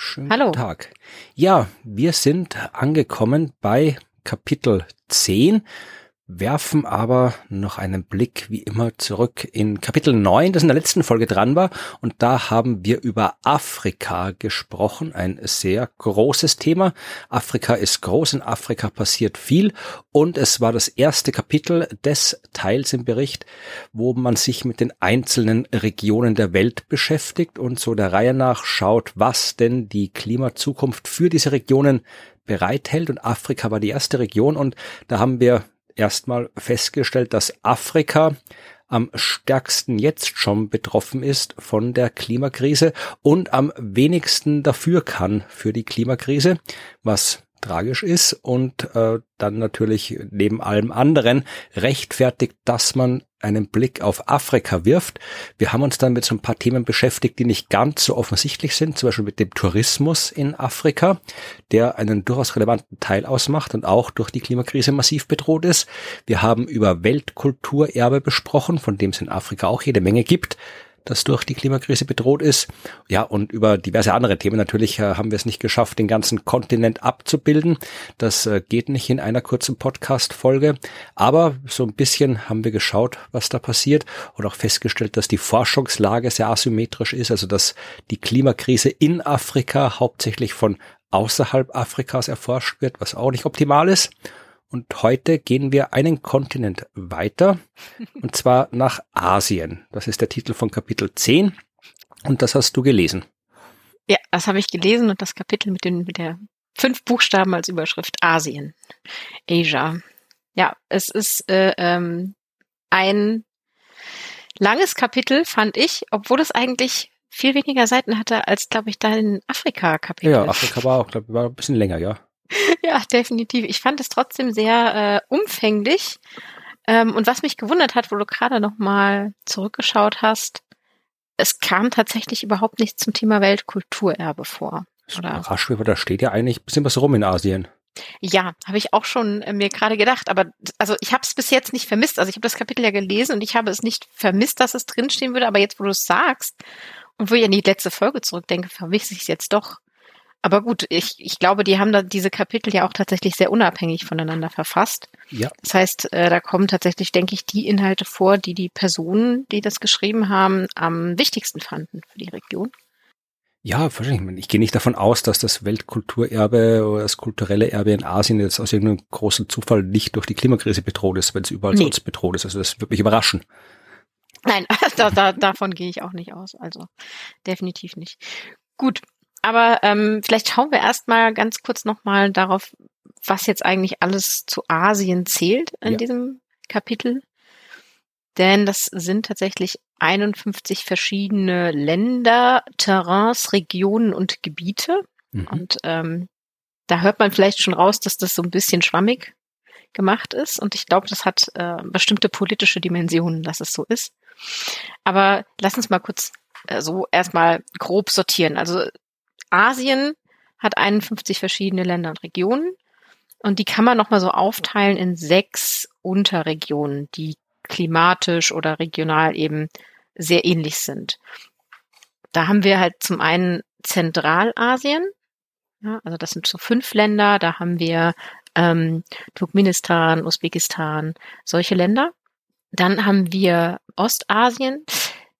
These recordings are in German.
Schönen Hallo. Tag. Ja, wir sind angekommen bei Kapitel 10 werfen aber noch einen Blick wie immer zurück in Kapitel 9, das in der letzten Folge dran war. Und da haben wir über Afrika gesprochen, ein sehr großes Thema. Afrika ist groß, in Afrika passiert viel. Und es war das erste Kapitel des Teils im Bericht, wo man sich mit den einzelnen Regionen der Welt beschäftigt und so der Reihe nach schaut, was denn die Klimazukunft für diese Regionen bereithält. Und Afrika war die erste Region und da haben wir erstmal festgestellt, dass Afrika am stärksten jetzt schon betroffen ist von der Klimakrise und am wenigsten dafür kann für die Klimakrise, was tragisch ist und äh, dann natürlich neben allem anderen rechtfertigt, dass man einen Blick auf Afrika wirft. Wir haben uns dann mit so ein paar Themen beschäftigt, die nicht ganz so offensichtlich sind, zum Beispiel mit dem Tourismus in Afrika, der einen durchaus relevanten Teil ausmacht und auch durch die Klimakrise massiv bedroht ist. Wir haben über Weltkulturerbe besprochen, von dem es in Afrika auch jede Menge gibt das durch die Klimakrise bedroht ist. Ja, und über diverse andere Themen. Natürlich äh, haben wir es nicht geschafft, den ganzen Kontinent abzubilden. Das äh, geht nicht in einer kurzen Podcast-Folge. Aber so ein bisschen haben wir geschaut, was da passiert und auch festgestellt, dass die Forschungslage sehr asymmetrisch ist. Also, dass die Klimakrise in Afrika hauptsächlich von außerhalb Afrikas erforscht wird, was auch nicht optimal ist. Und heute gehen wir einen Kontinent weiter, und zwar nach Asien. Das ist der Titel von Kapitel 10 und das hast du gelesen. Ja, das habe ich gelesen und das Kapitel mit, den, mit der fünf Buchstaben als Überschrift Asien, Asia. Ja, es ist äh, ähm, ein langes Kapitel, fand ich, obwohl es eigentlich viel weniger Seiten hatte als, glaube ich, dein Afrika-Kapitel. Ja, Afrika war auch, glaube ich, war ein bisschen länger, ja. Ja, definitiv. Ich fand es trotzdem sehr äh, umfänglich. Ähm, und was mich gewundert hat, wo du gerade noch mal zurückgeschaut hast, es kam tatsächlich überhaupt nichts zum Thema Weltkulturerbe vor. Oder? Überrascht, da steht ja eigentlich ein bisschen was rum in Asien. Ja, habe ich auch schon äh, mir gerade gedacht, aber also ich habe es bis jetzt nicht vermisst. Also ich habe das Kapitel ja gelesen und ich habe es nicht vermisst, dass es drinstehen würde, aber jetzt, wo du es sagst und wo ich an die letzte Folge zurückdenke, vermisse ich es jetzt doch. Aber gut, ich, ich glaube, die haben da diese Kapitel ja auch tatsächlich sehr unabhängig voneinander verfasst. Ja. Das heißt, äh, da kommen tatsächlich, denke ich, die Inhalte vor, die die Personen, die das geschrieben haben, am wichtigsten fanden für die Region. Ja, wahrscheinlich. Ich gehe nicht davon aus, dass das Weltkulturerbe oder das kulturelle Erbe in Asien jetzt aus irgendeinem großen Zufall nicht durch die Klimakrise bedroht ist, wenn es überall nee. sonst bedroht ist. Also das würde mich überraschen. Nein, da, da, davon gehe ich auch nicht aus. Also definitiv nicht. Gut, aber ähm, vielleicht schauen wir erstmal ganz kurz nochmal darauf, was jetzt eigentlich alles zu Asien zählt in ja. diesem Kapitel. Denn das sind tatsächlich 51 verschiedene Länder, Terrains, Regionen und Gebiete. Mhm. Und ähm, da hört man vielleicht schon raus, dass das so ein bisschen schwammig gemacht ist. Und ich glaube, das hat äh, bestimmte politische Dimensionen, dass es so ist. Aber lass uns mal kurz äh, so erstmal grob sortieren. Also Asien hat 51 verschiedene Länder und Regionen und die kann man nochmal so aufteilen in sechs Unterregionen, die klimatisch oder regional eben sehr ähnlich sind. Da haben wir halt zum einen Zentralasien, ja, also das sind so fünf Länder, da haben wir ähm, Turkmenistan, Usbekistan, solche Länder. Dann haben wir Ostasien,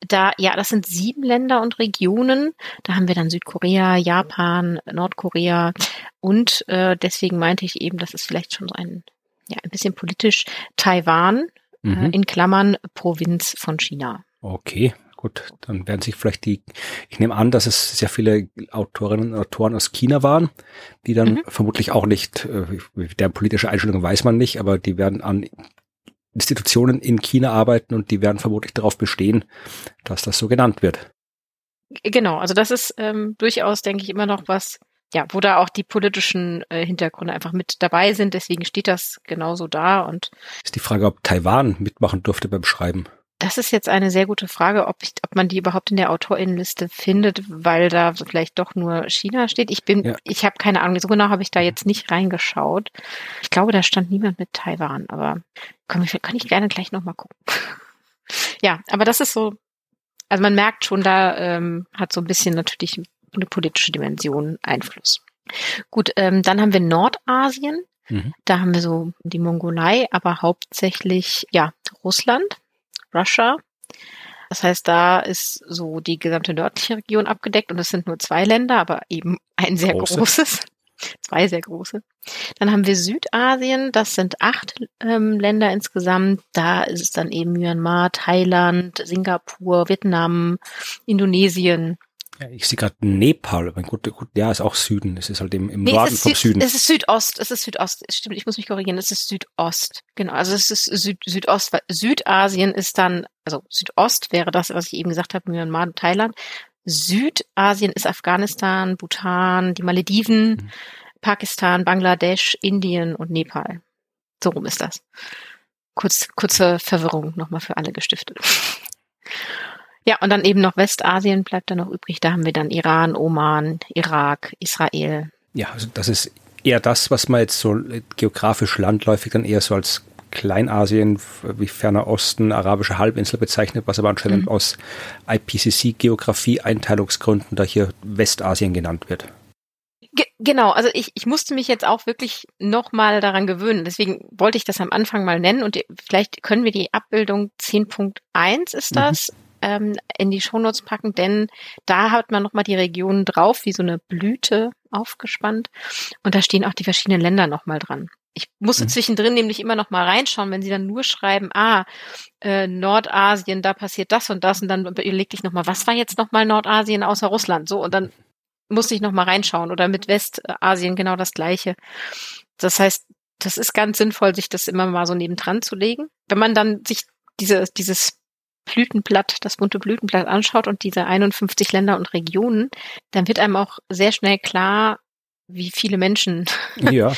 da, ja, das sind sieben Länder und Regionen. Da haben wir dann Südkorea, Japan, Nordkorea und äh, deswegen meinte ich eben, das ist vielleicht schon so ein, ja, ein bisschen politisch Taiwan, äh, mhm. äh, in Klammern Provinz von China. Okay, gut, dann werden sich vielleicht die, ich nehme an, dass es sehr viele Autorinnen und Autoren aus China waren, die dann mhm. vermutlich auch nicht, äh, der politische Einstellung weiß man nicht, aber die werden an Institutionen in China arbeiten und die werden vermutlich darauf bestehen, dass das so genannt wird. Genau, also das ist ähm, durchaus, denke ich, immer noch was, ja, wo da auch die politischen äh, Hintergründe einfach mit dabei sind. Deswegen steht das genauso da. Und ist die Frage, ob Taiwan mitmachen durfte beim Schreiben. Das ist jetzt eine sehr gute Frage, ob, ich, ob man die überhaupt in der Autorinnenliste findet, weil da vielleicht doch nur China steht. Ich bin, ja. ich habe keine Ahnung, so genau habe ich da jetzt nicht reingeschaut. Ich glaube, da stand niemand mit Taiwan, aber kann, kann ich gerne gleich nochmal gucken. ja, aber das ist so, also man merkt schon, da ähm, hat so ein bisschen natürlich eine politische Dimension Einfluss. Gut, ähm, dann haben wir Nordasien. Mhm. Da haben wir so die Mongolei, aber hauptsächlich ja Russland, Russia. Das heißt, da ist so die gesamte nördliche Region abgedeckt und es sind nur zwei Länder, aber eben ein sehr Große. großes. Zwei sehr große. Dann haben wir Südasien, das sind acht ähm, Länder insgesamt. Da ist es dann eben Myanmar, Thailand, Singapur, Vietnam, Indonesien, ich sehe gerade Nepal, mein gut, gut, ja, ist auch Süden. Es ist halt im, im nee, Norden vom Süd, Süden. Es ist Südost, es ist Südost. Stimmt, ich muss mich korrigieren, es ist Südost. Genau, also es ist Süd, Südost, weil Südasien ist dann, also Südost wäre das, was ich eben gesagt habe, Myanmar, Thailand. Südasien ist Afghanistan, Bhutan, die Malediven, mhm. Pakistan, Bangladesch, Indien und Nepal. So rum ist das. Kurz, kurze Verwirrung nochmal für alle gestiftet. Ja, und dann eben noch Westasien bleibt da noch übrig. Da haben wir dann Iran, Oman, Irak, Israel. Ja, also das ist eher das, was man jetzt so geografisch landläufig dann eher so als Kleinasien wie Ferner Osten, arabische Halbinsel bezeichnet, was aber anscheinend mhm. aus IPCC-Geografie-Einteilungsgründen da hier Westasien genannt wird. genau, also ich, ich musste mich jetzt auch wirklich nochmal daran gewöhnen. Deswegen wollte ich das am Anfang mal nennen und vielleicht können wir die Abbildung 10.1 ist das. Mhm ähm, in die Shownotes packen, denn da hat man nochmal die Regionen drauf, wie so eine Blüte aufgespannt. Und da stehen auch die verschiedenen Länder nochmal dran. Ich musste mhm. zwischendrin nämlich immer noch mal reinschauen, wenn sie dann nur schreiben, ah, äh, Nordasien, da passiert das und das und dann überlegte ich noch mal, was war jetzt noch mal Nordasien außer Russland? So und dann musste ich noch mal reinschauen oder mit Westasien genau das gleiche. Das heißt, das ist ganz sinnvoll, sich das immer mal so nebendran zu legen. Wenn man dann sich diese, dieses Blütenblatt, das bunte Blütenblatt anschaut und diese 51 Länder und Regionen, dann wird einem auch sehr schnell klar, wie viele Menschen ja.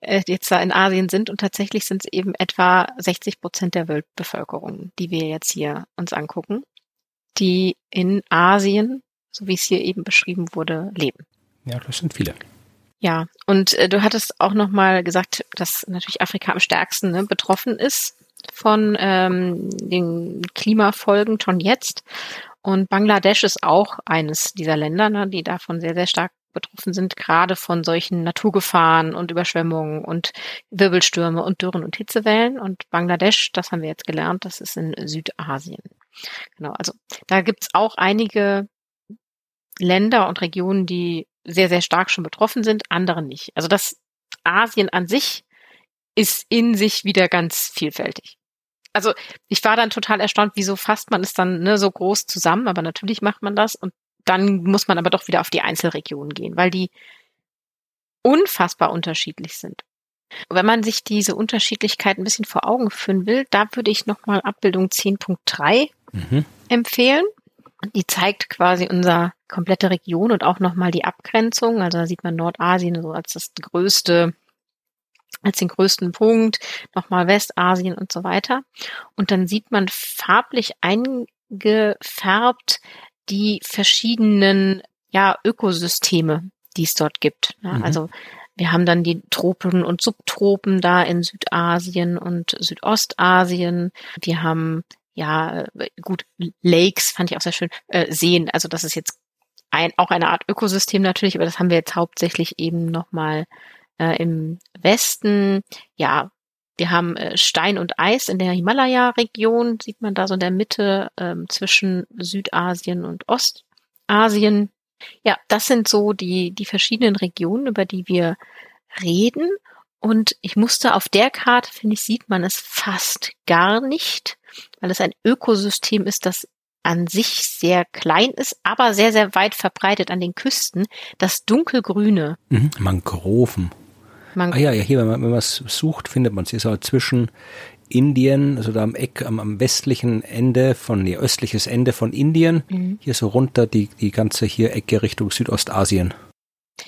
Äh, jetzt da in Asien sind. Und tatsächlich sind es eben etwa 60 Prozent der Weltbevölkerung, die wir jetzt hier uns angucken, die in Asien, so wie es hier eben beschrieben wurde, leben. Ja, das sind viele. Ja, und äh, du hattest auch noch mal gesagt, dass natürlich Afrika am stärksten ne, betroffen ist von ähm, den Klimafolgen schon jetzt. Und Bangladesch ist auch eines dieser Länder, ne, die davon sehr, sehr stark betroffen sind, gerade von solchen Naturgefahren und Überschwemmungen und Wirbelstürme und Dürren und Hitzewellen. Und Bangladesch, das haben wir jetzt gelernt, das ist in Südasien. Genau, also da gibt's auch einige Länder und Regionen, die sehr, sehr stark schon betroffen sind, andere nicht. Also das Asien an sich ist in sich wieder ganz vielfältig. Also ich war dann total erstaunt, wieso fasst man es dann ne, so groß zusammen, aber natürlich macht man das und dann muss man aber doch wieder auf die Einzelregionen gehen, weil die unfassbar unterschiedlich sind. Und wenn man sich diese Unterschiedlichkeit ein bisschen vor Augen führen will, da würde ich nochmal Abbildung 10.3 mhm. empfehlen. Die zeigt quasi unsere komplette Region und auch nochmal die Abgrenzung. Also da sieht man Nordasien so als das größte als den größten Punkt, nochmal Westasien und so weiter. Und dann sieht man farblich eingefärbt die verschiedenen ja, Ökosysteme, die es dort gibt. Ja, mhm. Also wir haben dann die Tropen und Subtropen da in Südasien und Südostasien. Wir haben ja gut Lakes fand ich auch sehr schön äh, Seen. Also das ist jetzt ein, auch eine Art Ökosystem natürlich, aber das haben wir jetzt hauptsächlich eben nochmal äh, im Westen, ja, wir haben äh, Stein und Eis in der Himalaya-Region, sieht man da so in der Mitte ähm, zwischen Südasien und Ostasien. Ja, das sind so die, die verschiedenen Regionen, über die wir reden. Und ich musste auf der Karte, finde ich, sieht man es fast gar nicht, weil es ein Ökosystem ist, das an sich sehr klein ist, aber sehr, sehr weit verbreitet an den Küsten. Das dunkelgrüne. Mhm, Mangroven. Man ah ja, ja, hier, wenn man, es sucht, findet man es. Hier so zwischen Indien, also da am Eck, am, am westlichen Ende von, nee, östliches Ende von Indien, mhm. hier so runter die, die ganze hier Ecke Richtung Südostasien.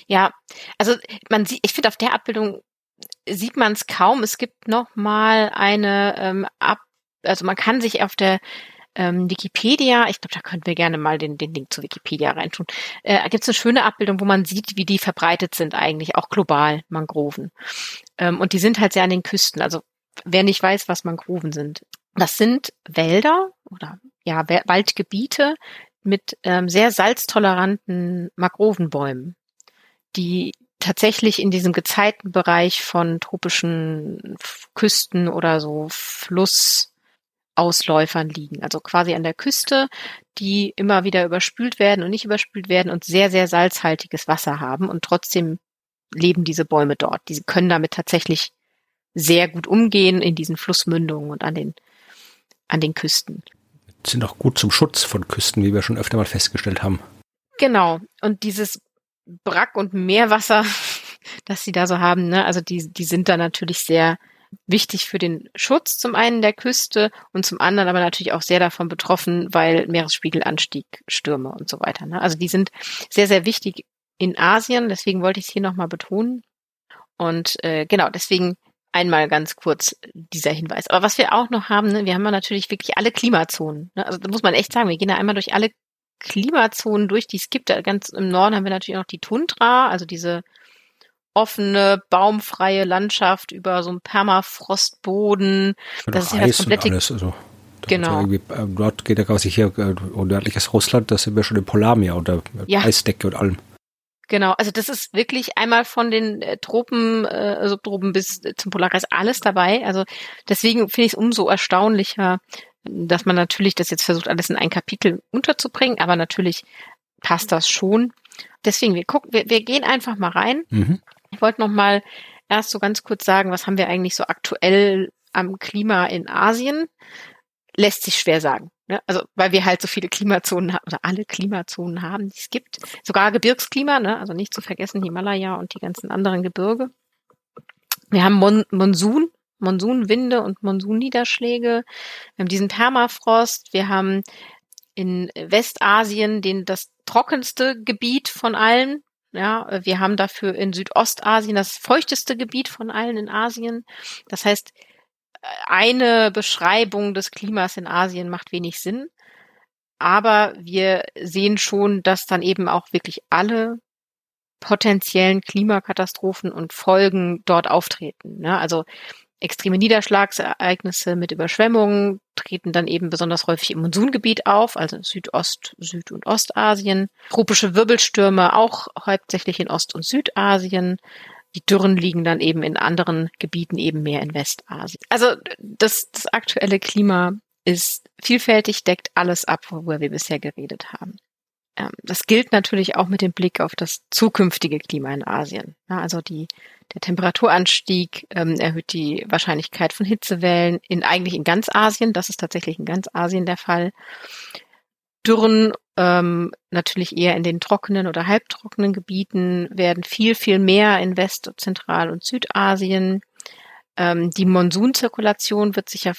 Ja, also man sieht, ich finde auf der Abbildung sieht man es kaum. Es gibt noch mal eine ähm, Ab, also man kann sich auf der ähm, Wikipedia, ich glaube, da könnten wir gerne mal den, den Link zu Wikipedia reintun. Äh, gibt es eine schöne Abbildung, wo man sieht, wie die verbreitet sind eigentlich, auch global, Mangroven. Ähm, und die sind halt sehr an den Küsten. Also wer nicht weiß, was Mangroven sind. Das sind Wälder oder ja, Waldgebiete mit ähm, sehr salztoleranten Mangrovenbäumen, die tatsächlich in diesem Gezeitenbereich von tropischen Küsten oder so Flussausläufern liegen. Also quasi an der Küste, die immer wieder überspült werden und nicht überspült werden und sehr, sehr salzhaltiges Wasser haben und trotzdem leben diese Bäume dort. Die können damit tatsächlich sehr gut umgehen in diesen Flussmündungen und an den, an den Küsten. Sind auch gut zum Schutz von Küsten, wie wir schon öfter mal festgestellt haben. Genau. Und dieses Brack- und Meerwasser, das sie da so haben, ne? also die, die sind da natürlich sehr wichtig für den Schutz zum einen der Küste und zum anderen aber natürlich auch sehr davon betroffen, weil Meeresspiegelanstieg, Stürme und so weiter. Ne? Also die sind sehr, sehr wichtig in Asien, deswegen wollte ich es hier nochmal betonen. Und äh, genau, deswegen einmal ganz kurz dieser Hinweis. Aber was wir auch noch haben, ne, wir haben ja natürlich wirklich alle Klimazonen. Ne? Also da muss man echt sagen, wir gehen da einmal durch alle Klimazonen durch, die es gibt. Ganz im Norden haben wir natürlich noch die Tundra, also diese offene, baumfreie Landschaft über so einen Permafrostboden. das ist ja das komplette. Alles, also genau. Äh, dort geht ja quasi hier äh, nördliches Russland, da sind wir schon im Polarmeer oder ja. Eisdecke und allem. Genau, also das ist wirklich einmal von den äh, Tropen, äh, Subtropen bis zum Polarkreis alles dabei. Also deswegen finde ich es umso erstaunlicher, dass man natürlich das jetzt versucht, alles in ein Kapitel unterzubringen, aber natürlich passt das schon. Deswegen, wir gucken, wir, wir gehen einfach mal rein. Mhm. Ich wollte noch mal erst so ganz kurz sagen, was haben wir eigentlich so aktuell am Klima in Asien? Lässt sich schwer sagen. Ne? Also, weil wir halt so viele Klimazonen haben, oder alle Klimazonen haben, die es gibt. Sogar Gebirgsklima, ne? also nicht zu vergessen Himalaya und die ganzen anderen Gebirge. Wir haben Mon Monsun, Monsunwinde und Monsunniederschläge. Wir haben diesen Permafrost. Wir haben in Westasien den, das trockenste Gebiet von allen. Ja, wir haben dafür in Südostasien das feuchteste Gebiet von allen in Asien. Das heißt, eine Beschreibung des Klimas in Asien macht wenig Sinn. Aber wir sehen schon, dass dann eben auch wirklich alle potenziellen Klimakatastrophen und Folgen dort auftreten. Ne? Also Extreme Niederschlagsereignisse mit Überschwemmungen treten dann eben besonders häufig im Monsungebiet auf, also Südost-, Süd- und Ostasien. Tropische Wirbelstürme auch hauptsächlich in Ost- und Südasien. Die Dürren liegen dann eben in anderen Gebieten eben mehr in Westasien. Also das, das aktuelle Klima ist vielfältig, deckt alles ab, worüber wir bisher geredet haben. Ähm, das gilt natürlich auch mit dem Blick auf das zukünftige Klima in Asien. also die, der Temperaturanstieg ähm, erhöht die Wahrscheinlichkeit von Hitzewellen in eigentlich in ganz Asien. Das ist tatsächlich in ganz Asien der Fall. Dürren ähm, natürlich eher in den trockenen oder halbtrockenen Gebieten werden viel, viel mehr in West-, Zentral- und Südasien. Ähm, die Monsunzirkulation wird sich ja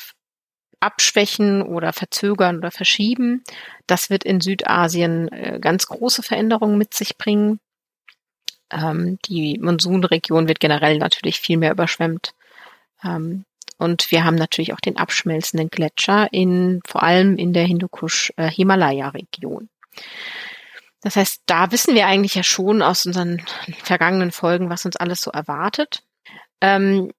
abschwächen oder verzögern oder verschieben. Das wird in Südasien äh, ganz große Veränderungen mit sich bringen. Ähm, die Monsunregion wird generell natürlich viel mehr überschwemmt. Ähm, und wir haben natürlich auch den abschmelzenden Gletscher in, vor allem in der Hindukusch-Himalaya-Region. Äh, das heißt, da wissen wir eigentlich ja schon aus unseren vergangenen Folgen, was uns alles so erwartet. Ähm,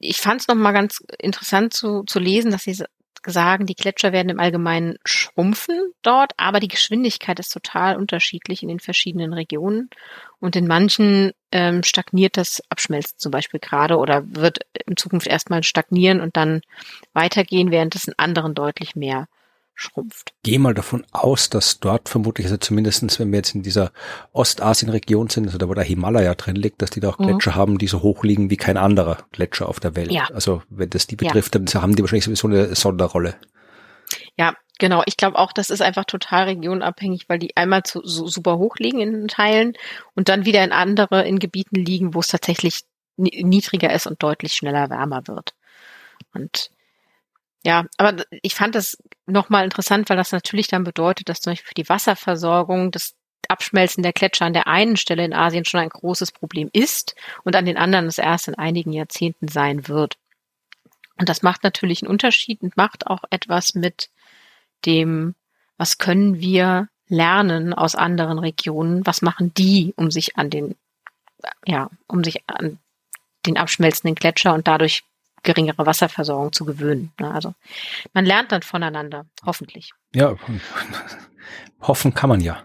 ich fand es nochmal ganz interessant zu, zu lesen, dass sie sagen, die Gletscher werden im Allgemeinen schrumpfen dort, aber die Geschwindigkeit ist total unterschiedlich in den verschiedenen Regionen. Und in manchen ähm, stagniert das Abschmelzen zum Beispiel gerade oder wird in Zukunft erstmal stagnieren und dann weitergehen, während es in anderen deutlich mehr schrumpft. Gehe mal davon aus, dass dort vermutlich, also zumindestens, wenn wir jetzt in dieser Ostasien-Region sind, also da wo der Himalaya drin liegt, dass die da auch mhm. Gletscher mhm. haben, die so hoch liegen wie kein anderer Gletscher auf der Welt. Ja. Also wenn das die betrifft, ja. dann haben die wahrscheinlich sowieso eine Sonderrolle. Ja, genau. Ich glaube auch, das ist einfach total regionabhängig, weil die einmal zu, so super hoch liegen in Teilen und dann wieder in andere, in Gebieten liegen, wo es tatsächlich niedriger ist und deutlich schneller wärmer wird. Und ja, aber ich fand das nochmal interessant, weil das natürlich dann bedeutet, dass zum Beispiel für die Wasserversorgung das Abschmelzen der Gletscher an der einen Stelle in Asien schon ein großes Problem ist und an den anderen es erst in einigen Jahrzehnten sein wird. Und das macht natürlich einen Unterschied und macht auch etwas mit dem, was können wir lernen aus anderen Regionen, was machen die, um sich an den, ja, um sich an den abschmelzenden Gletscher und dadurch geringere Wasserversorgung zu gewöhnen. Ne? Also man lernt dann voneinander, hoffentlich. Ja, hoffen kann man ja.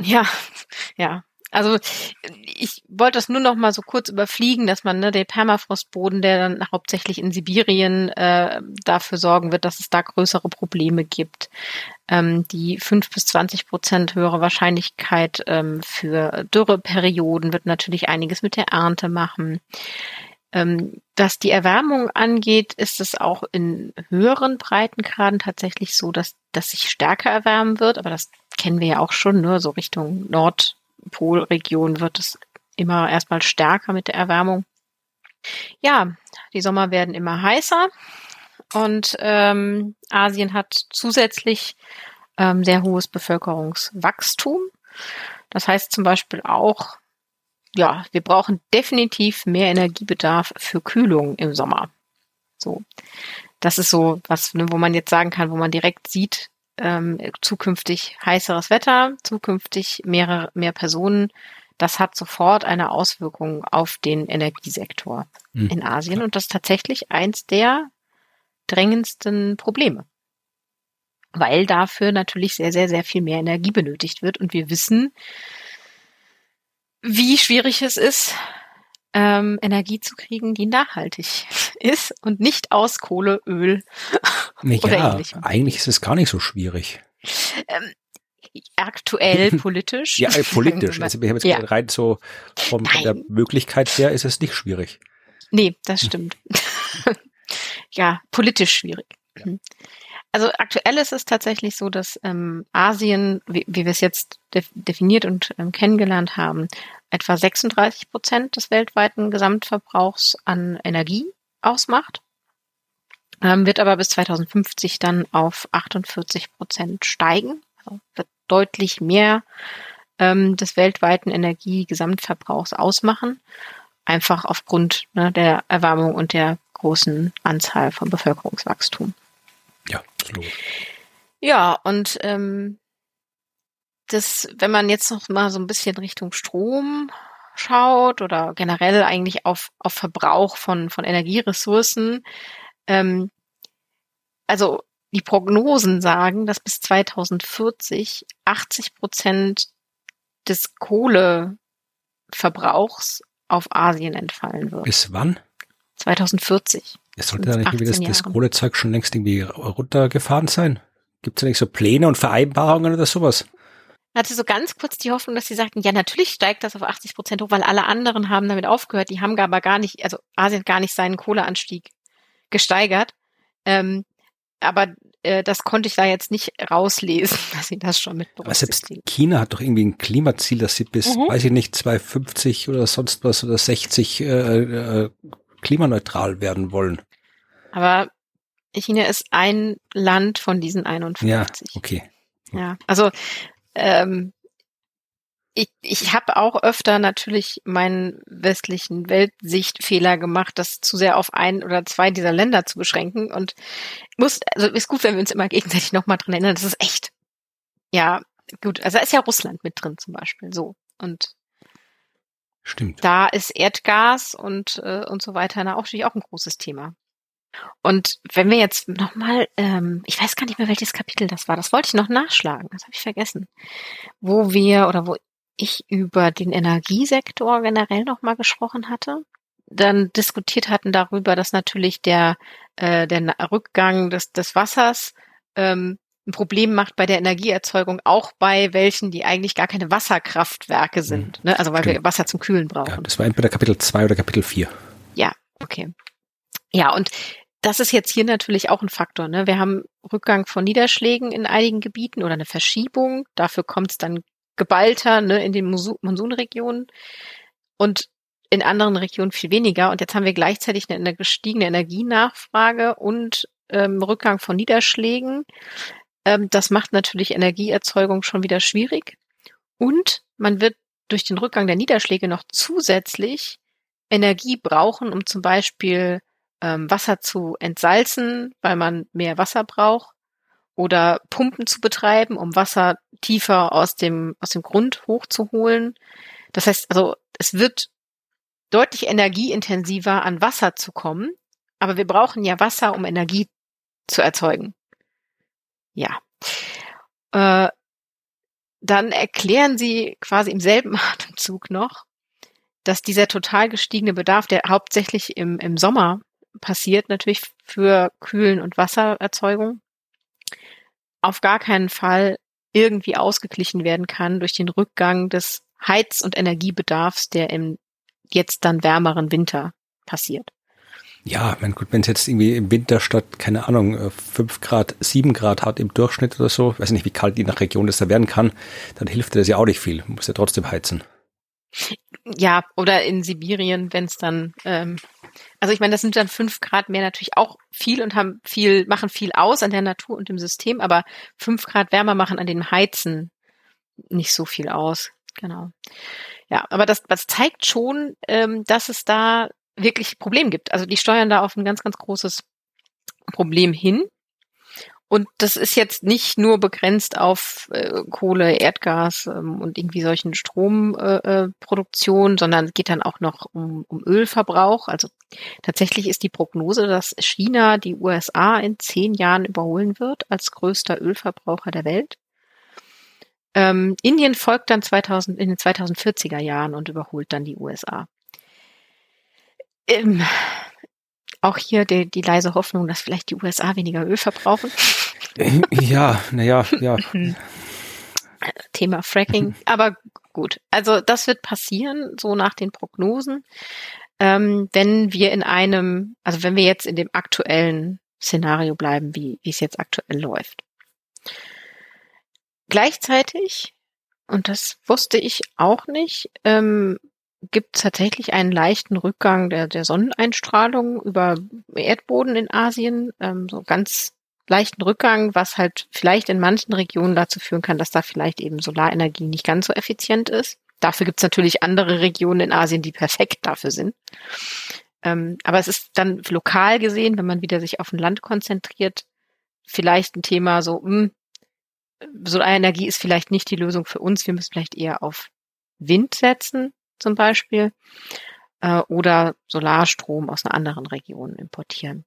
Ja, ja. Also ich wollte das nur noch mal so kurz überfliegen, dass man ne, der Permafrostboden, der dann hauptsächlich in Sibirien äh, dafür sorgen wird, dass es da größere Probleme gibt. Ähm, die fünf bis zwanzig Prozent höhere Wahrscheinlichkeit ähm, für Dürreperioden wird natürlich einiges mit der Ernte machen. Ähm, was die Erwärmung angeht, ist es auch in höheren Breitengraden tatsächlich so, dass, dass sich stärker erwärmen wird, aber das kennen wir ja auch schon, ne? so Richtung Nordpolregion wird es immer erstmal stärker mit der Erwärmung. Ja, die Sommer werden immer heißer und ähm, Asien hat zusätzlich ähm, sehr hohes Bevölkerungswachstum. Das heißt zum Beispiel auch, ja, wir brauchen definitiv mehr Energiebedarf für Kühlung im Sommer. So, das ist so was, ne, wo man jetzt sagen kann, wo man direkt sieht, ähm, zukünftig heißeres Wetter, zukünftig mehrere, mehr Personen. Das hat sofort eine Auswirkung auf den Energiesektor mhm. in Asien und das ist tatsächlich eins der drängendsten Probleme. Weil dafür natürlich sehr, sehr, sehr viel mehr Energie benötigt wird und wir wissen, wie schwierig es ist, ähm, Energie zu kriegen, die nachhaltig ist und nicht aus Kohle, Öl ja, oder ähnlichem. Eigentlich ist es gar nicht so schwierig. Ähm, aktuell politisch. ja, äh, politisch. Also wir haben jetzt ja. rein so vom, von der Möglichkeit her ist es nicht schwierig. Nee, das stimmt. ja, politisch schwierig. Ja. Also aktuell ist es tatsächlich so, dass ähm, Asien, wie, wie wir es jetzt def definiert und ähm, kennengelernt haben, etwa 36 Prozent des weltweiten Gesamtverbrauchs an Energie ausmacht, ähm, wird aber bis 2050 dann auf 48 Prozent steigen, also wird deutlich mehr ähm, des weltweiten Energiegesamtverbrauchs ausmachen, einfach aufgrund ne, der Erwärmung und der großen Anzahl von Bevölkerungswachstum. Ja, absolut. Ja, und ähm, das, wenn man jetzt noch mal so ein bisschen Richtung Strom schaut oder generell eigentlich auf, auf Verbrauch von, von Energieressourcen, ähm, also die Prognosen sagen, dass bis 2040 80 Prozent des Kohleverbrauchs auf Asien entfallen wird. Bis wann? 2040. Es sollte da nicht irgendwie das, das Kohlezeug schon längst irgendwie runtergefahren sein? Gibt es da nicht so Pläne und Vereinbarungen oder sowas? Ich hatte so ganz kurz die Hoffnung, dass sie sagten, ja, natürlich steigt das auf 80 Prozent hoch, weil alle anderen haben damit aufgehört. Die haben aber gar nicht, also Asien gar nicht seinen Kohleanstieg gesteigert. Ähm, aber äh, das konnte ich da jetzt nicht rauslesen, dass sie das schon mit Aber selbst China hat doch irgendwie ein Klimaziel, dass sie bis, mhm. weiß ich nicht, 250 oder sonst was oder 60 äh, äh, klimaneutral werden wollen. Aber China ist ein Land von diesen 51. Ja, okay. Ja, also ähm, ich, ich habe auch öfter natürlich meinen westlichen Weltsichtfehler gemacht, das zu sehr auf ein oder zwei dieser Länder zu beschränken. Und muss, also ist gut, wenn wir uns immer gegenseitig nochmal dran erinnern, das ist echt. Ja, gut. Also da ist ja Russland mit drin zum Beispiel. So. Und Stimmt. Da ist Erdgas und, äh, und so weiter natürlich auch ein großes Thema. Und wenn wir jetzt nochmal, ähm, ich weiß gar nicht mehr, welches Kapitel das war, das wollte ich noch nachschlagen, das habe ich vergessen, wo wir oder wo ich über den Energiesektor generell nochmal gesprochen hatte, dann diskutiert hatten darüber, dass natürlich der, äh, der Rückgang des, des Wassers ähm, ein Problem macht bei der Energieerzeugung, auch bei welchen, die eigentlich gar keine Wasserkraftwerke mhm. sind. Ne? Also weil Stimmt. wir Wasser zum Kühlen brauchen. Ja, das war entweder Kapitel 2 oder Kapitel 4. Ja, okay. Ja, und das ist jetzt hier natürlich auch ein Faktor. Ne? Wir haben Rückgang von Niederschlägen in einigen Gebieten oder eine Verschiebung. Dafür kommt es dann geballter ne, in den Monsunregionen und in anderen Regionen viel weniger. Und jetzt haben wir gleichzeitig eine, eine gestiegene Energienachfrage und ähm, Rückgang von Niederschlägen. Ähm, das macht natürlich Energieerzeugung schon wieder schwierig. Und man wird durch den Rückgang der Niederschläge noch zusätzlich Energie brauchen, um zum Beispiel ähm, Wasser zu entsalzen, weil man mehr Wasser braucht, oder Pumpen zu betreiben, um Wasser tiefer aus dem, aus dem Grund hochzuholen. Das heißt, also es wird deutlich energieintensiver an Wasser zu kommen, aber wir brauchen ja Wasser, um Energie zu erzeugen. Ja. Äh, dann erklären sie quasi im selben Atemzug noch, dass dieser total gestiegene Bedarf, der hauptsächlich im, im Sommer passiert, natürlich für Kühlen und Wassererzeugung, auf gar keinen Fall irgendwie ausgeglichen werden kann durch den Rückgang des Heiz- und Energiebedarfs, der im jetzt dann wärmeren Winter passiert. Ja, mein gut, wenn es jetzt irgendwie im Winter statt, keine Ahnung, fünf Grad, sieben Grad hat im Durchschnitt oder so, weiß nicht, wie kalt je nach Region das da werden kann, dann hilft das ja auch nicht viel. Muss ja trotzdem heizen. Ja, oder in Sibirien, wenn es dann, ähm, also ich meine, das sind dann fünf Grad mehr natürlich auch viel und haben viel, machen viel aus an der Natur und dem System, aber fünf Grad wärmer machen an den Heizen nicht so viel aus. Genau. Ja, aber das, das zeigt schon, ähm, dass es da wirklich Problem gibt. Also die steuern da auf ein ganz, ganz großes Problem hin. Und das ist jetzt nicht nur begrenzt auf äh, Kohle, Erdgas ähm, und irgendwie solchen Stromproduktion, äh, äh sondern geht dann auch noch um, um Ölverbrauch. Also tatsächlich ist die Prognose, dass China die USA in zehn Jahren überholen wird als größter Ölverbraucher der Welt. Ähm, Indien folgt dann 2000, in den 2040er Jahren und überholt dann die USA. Ähm, auch hier die, die leise Hoffnung, dass vielleicht die USA weniger Öl verbrauchen. Ja, naja, ja. Thema Fracking. Aber gut, also das wird passieren, so nach den Prognosen, ähm, wenn wir in einem, also wenn wir jetzt in dem aktuellen Szenario bleiben, wie, wie es jetzt aktuell läuft. Gleichzeitig, und das wusste ich auch nicht, ähm, gibt tatsächlich einen leichten Rückgang der, der Sonneneinstrahlung über Erdboden in Asien, ähm, so ganz leichten Rückgang, was halt vielleicht in manchen Regionen dazu führen kann, dass da vielleicht eben Solarenergie nicht ganz so effizient ist. Dafür gibt es natürlich andere Regionen in Asien, die perfekt dafür sind. Ähm, aber es ist dann lokal gesehen, wenn man wieder sich auf ein Land konzentriert, vielleicht ein Thema so, mh, hm, Solarenergie ist vielleicht nicht die Lösung für uns. Wir müssen vielleicht eher auf Wind setzen zum Beispiel äh, oder Solarstrom aus einer anderen Region importieren.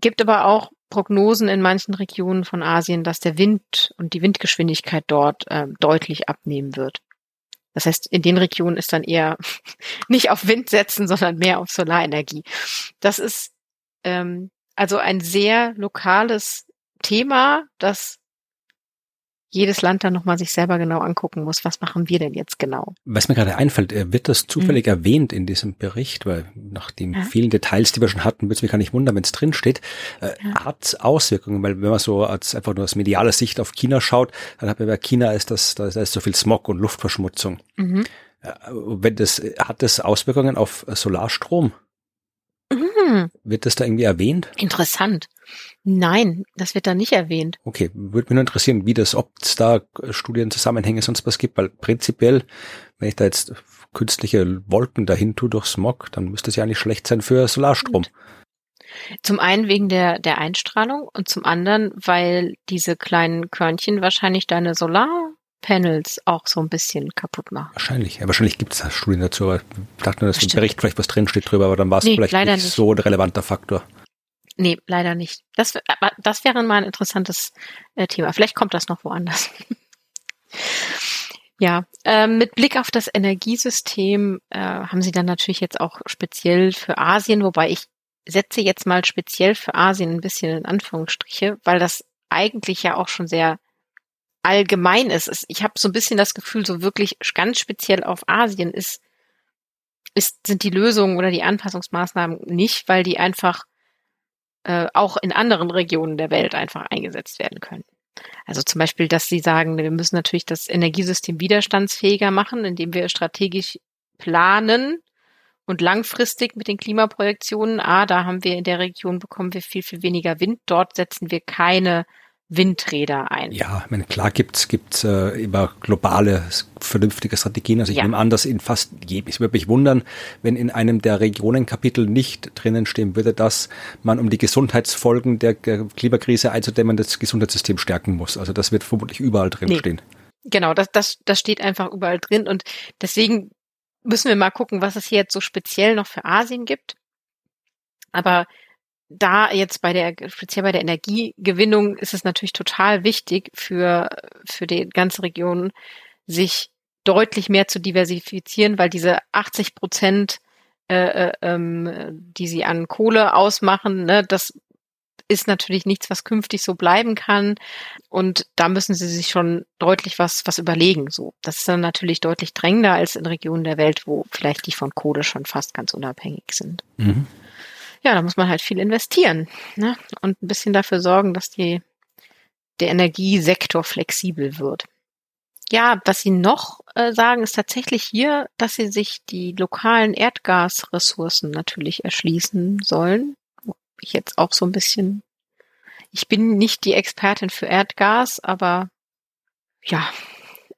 Gibt aber auch Prognosen in manchen Regionen von Asien, dass der Wind und die Windgeschwindigkeit dort äh, deutlich abnehmen wird. Das heißt, in den Regionen ist dann eher nicht auf Wind setzen, sondern mehr auf Solarenergie. Das ist ähm, also ein sehr lokales Thema, das jedes Land dann nochmal sich selber genau angucken muss, was machen wir denn jetzt genau. Was mir gerade einfällt, äh, wird das zufällig mhm. erwähnt in diesem Bericht, weil nach den ja. vielen Details, die wir schon hatten, würde es mich gar nicht wundern, wenn es drin steht, äh, ja. hat Auswirkungen, weil wenn man so als einfach nur aus medialer Sicht auf China schaut, dann hat man bei China ist das, da ist so viel Smog und Luftverschmutzung. Mhm. Äh, wenn das, hat das Auswirkungen auf Solarstrom? Mhm. Wird das da irgendwie erwähnt? Interessant. Nein, das wird da nicht erwähnt. Okay, würde mich nur interessieren, wie das, ob es da Studienzusammenhänge sonst was gibt, weil prinzipiell, wenn ich da jetzt künstliche Wolken dahin tue durch Smog, dann müsste es ja nicht schlecht sein für Solarstrom. Zum einen wegen der, der Einstrahlung und zum anderen, weil diese kleinen Körnchen wahrscheinlich deine Solarpanels auch so ein bisschen kaputt machen. Wahrscheinlich. Ja, wahrscheinlich gibt es da Studien dazu, aber ich dachte nur, dass im Bericht vielleicht was drinsteht drüber, aber dann war es nee, vielleicht nicht, nicht so ein relevanter Faktor. Nee, leider nicht. Das, aber das wäre mal ein interessantes äh, Thema. Vielleicht kommt das noch woanders. ja, äh, mit Blick auf das Energiesystem äh, haben Sie dann natürlich jetzt auch speziell für Asien, wobei ich setze jetzt mal speziell für Asien ein bisschen in Anführungsstriche, weil das eigentlich ja auch schon sehr allgemein ist. Ich habe so ein bisschen das Gefühl, so wirklich ganz speziell auf Asien ist, ist sind die Lösungen oder die Anpassungsmaßnahmen nicht, weil die einfach äh, auch in anderen Regionen der Welt einfach eingesetzt werden können. Also zum Beispiel, dass sie sagen, wir müssen natürlich das Energiesystem widerstandsfähiger machen, indem wir strategisch planen und langfristig mit den Klimaprojektionen. Ah, da haben wir in der Region bekommen wir viel, viel weniger Wind. Dort setzen wir keine Windräder ein. Ja, ich meine, klar gibt's gibt's äh, immer globale vernünftige Strategien. Also ich ja. nehme an, dass in fast jedem, ich würde mich wundern, wenn in einem der Regionenkapitel nicht drinnen stehen würde, dass man um die Gesundheitsfolgen der Klimakrise einzudämmen das Gesundheitssystem stärken muss. Also das wird vermutlich überall drin nee. stehen. Genau, das, das, das steht einfach überall drin und deswegen müssen wir mal gucken, was es hier jetzt so speziell noch für Asien gibt. Aber da jetzt bei der, speziell bei der Energiegewinnung ist es natürlich total wichtig für, für die ganze Region, sich deutlich mehr zu diversifizieren, weil diese 80 Prozent, äh, äh, ähm, die sie an Kohle ausmachen, ne, das ist natürlich nichts, was künftig so bleiben kann. Und da müssen sie sich schon deutlich was, was überlegen. So, das ist dann natürlich deutlich drängender als in Regionen der Welt, wo vielleicht die von Kohle schon fast ganz unabhängig sind. Mhm ja, da muss man halt viel investieren ne? und ein bisschen dafür sorgen, dass die, der Energiesektor flexibel wird. Ja, was Sie noch äh, sagen, ist tatsächlich hier, dass Sie sich die lokalen Erdgasressourcen natürlich erschließen sollen. Ich jetzt auch so ein bisschen, ich bin nicht die Expertin für Erdgas, aber ja,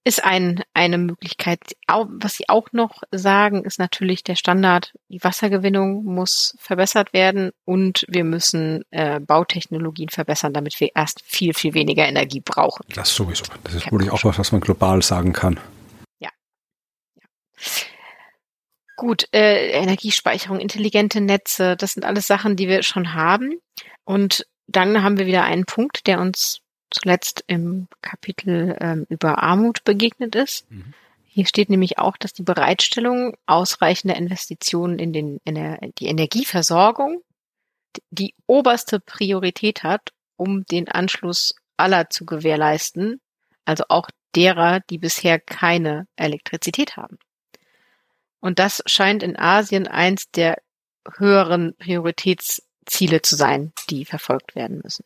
ist ein, eine Möglichkeit. Was Sie auch noch sagen, ist natürlich der Standard, die Wassergewinnung muss verbessert werden und wir müssen äh, Bautechnologien verbessern, damit wir erst viel, viel weniger Energie brauchen. Das sowieso. Das ist wohl auch was, was man global sagen kann. Ja. ja. Gut, äh, Energiespeicherung, intelligente Netze, das sind alles Sachen, die wir schon haben. Und dann haben wir wieder einen Punkt, der uns zuletzt im Kapitel ähm, über Armut begegnet ist. Mhm. Hier steht nämlich auch, dass die Bereitstellung ausreichender Investitionen in, den, in der, die Energieversorgung die oberste Priorität hat, um den Anschluss aller zu gewährleisten, also auch derer, die bisher keine Elektrizität haben. Und das scheint in Asien eins der höheren Prioritätsziele zu sein, die verfolgt werden müssen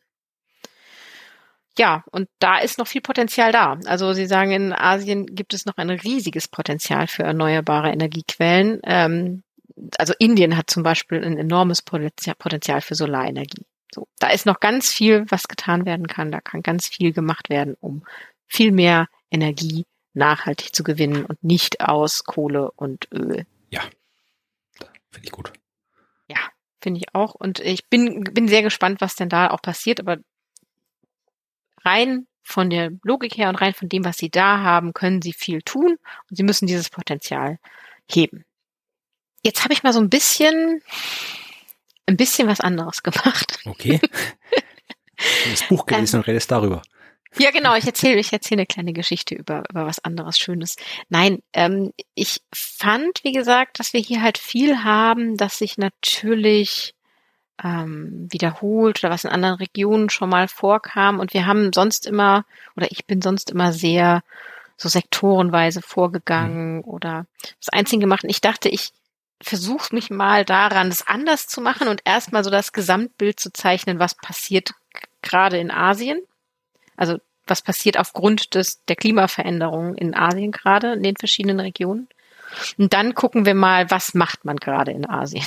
ja, und da ist noch viel Potenzial da. Also Sie sagen, in Asien gibt es noch ein riesiges Potenzial für erneuerbare Energiequellen. Ähm, also Indien hat zum Beispiel ein enormes Potenzial für Solarenergie. So, da ist noch ganz viel, was getan werden kann. Da kann ganz viel gemacht werden, um viel mehr Energie nachhaltig zu gewinnen und nicht aus Kohle und Öl. Ja, finde ich gut. Ja, finde ich auch. Und ich bin, bin sehr gespannt, was denn da auch passiert. Aber rein von der Logik her und rein von dem, was sie da haben, können sie viel tun und sie müssen dieses Potenzial heben. Jetzt habe ich mal so ein bisschen, ein bisschen was anderes gemacht. Okay. das Buch gelesen ähm, und redest darüber. Ja, genau. Ich erzähle, ich erzähle eine kleine Geschichte über, über was anderes Schönes. Nein, ähm, ich fand, wie gesagt, dass wir hier halt viel haben, dass sich natürlich ähm, wiederholt oder was in anderen Regionen schon mal vorkam. Und wir haben sonst immer, oder ich bin sonst immer sehr so sektorenweise vorgegangen mhm. oder das Einzige gemacht. Und ich dachte, ich versuche mich mal daran, das anders zu machen und erstmal so das Gesamtbild zu zeichnen, was passiert gerade in Asien. Also was passiert aufgrund des, der Klimaveränderung in Asien gerade, in den verschiedenen Regionen. Und dann gucken wir mal, was macht man gerade in Asien?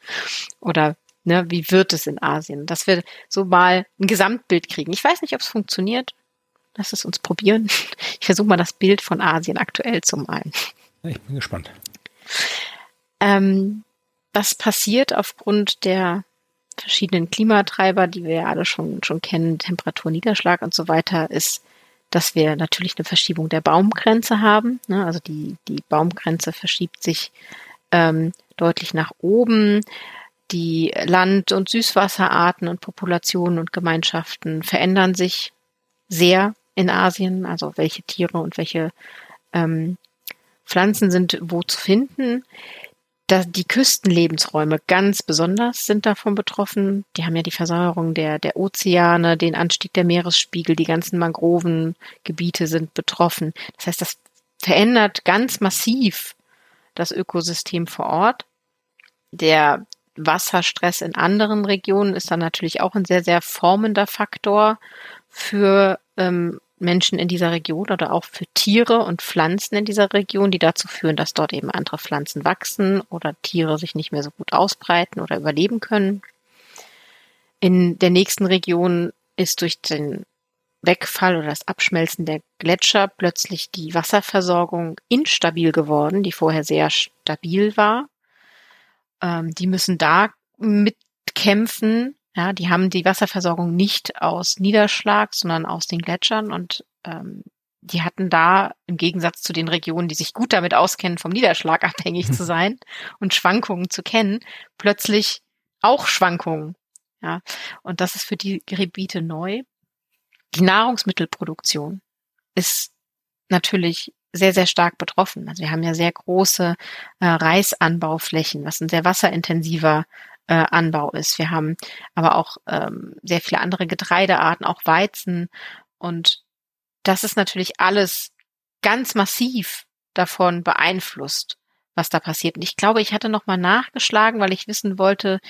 Oder Ne, wie wird es in Asien? Dass wir so mal ein Gesamtbild kriegen. Ich weiß nicht, ob es funktioniert. Lass es uns probieren. Ich versuche mal das Bild von Asien aktuell zu malen. Ich bin gespannt. Ähm, was passiert aufgrund der verschiedenen Klimatreiber, die wir ja alle schon, schon kennen, Temperatur, Niederschlag und so weiter, ist, dass wir natürlich eine Verschiebung der Baumgrenze haben. Ne? Also die, die Baumgrenze verschiebt sich ähm, deutlich nach oben die Land- und Süßwasserarten und Populationen und Gemeinschaften verändern sich sehr in Asien, also welche Tiere und welche ähm, Pflanzen sind wo zu finden. Da die Küstenlebensräume ganz besonders sind davon betroffen. Die haben ja die Versäuerung der, der Ozeane, den Anstieg der Meeresspiegel, die ganzen Mangrovengebiete sind betroffen. Das heißt, das verändert ganz massiv das Ökosystem vor Ort. Der Wasserstress in anderen Regionen ist dann natürlich auch ein sehr, sehr formender Faktor für ähm, Menschen in dieser Region oder auch für Tiere und Pflanzen in dieser Region, die dazu führen, dass dort eben andere Pflanzen wachsen oder Tiere sich nicht mehr so gut ausbreiten oder überleben können. In der nächsten Region ist durch den Wegfall oder das Abschmelzen der Gletscher plötzlich die Wasserversorgung instabil geworden, die vorher sehr stabil war. Ähm, die müssen da mitkämpfen. Ja, die haben die Wasserversorgung nicht aus Niederschlag, sondern aus den Gletschern und ähm, die hatten da im Gegensatz zu den Regionen, die sich gut damit auskennen, vom Niederschlag abhängig zu sein und Schwankungen zu kennen, plötzlich auch Schwankungen. Ja, und das ist für die Gebiete neu. Die Nahrungsmittelproduktion ist natürlich sehr, sehr stark betroffen. Also wir haben ja sehr große äh, Reisanbauflächen, was ein sehr wasserintensiver äh, Anbau ist. Wir haben aber auch ähm, sehr viele andere Getreidearten, auch Weizen. Und das ist natürlich alles ganz massiv davon beeinflusst, was da passiert. Und ich glaube, ich hatte nochmal nachgeschlagen, weil ich wissen wollte,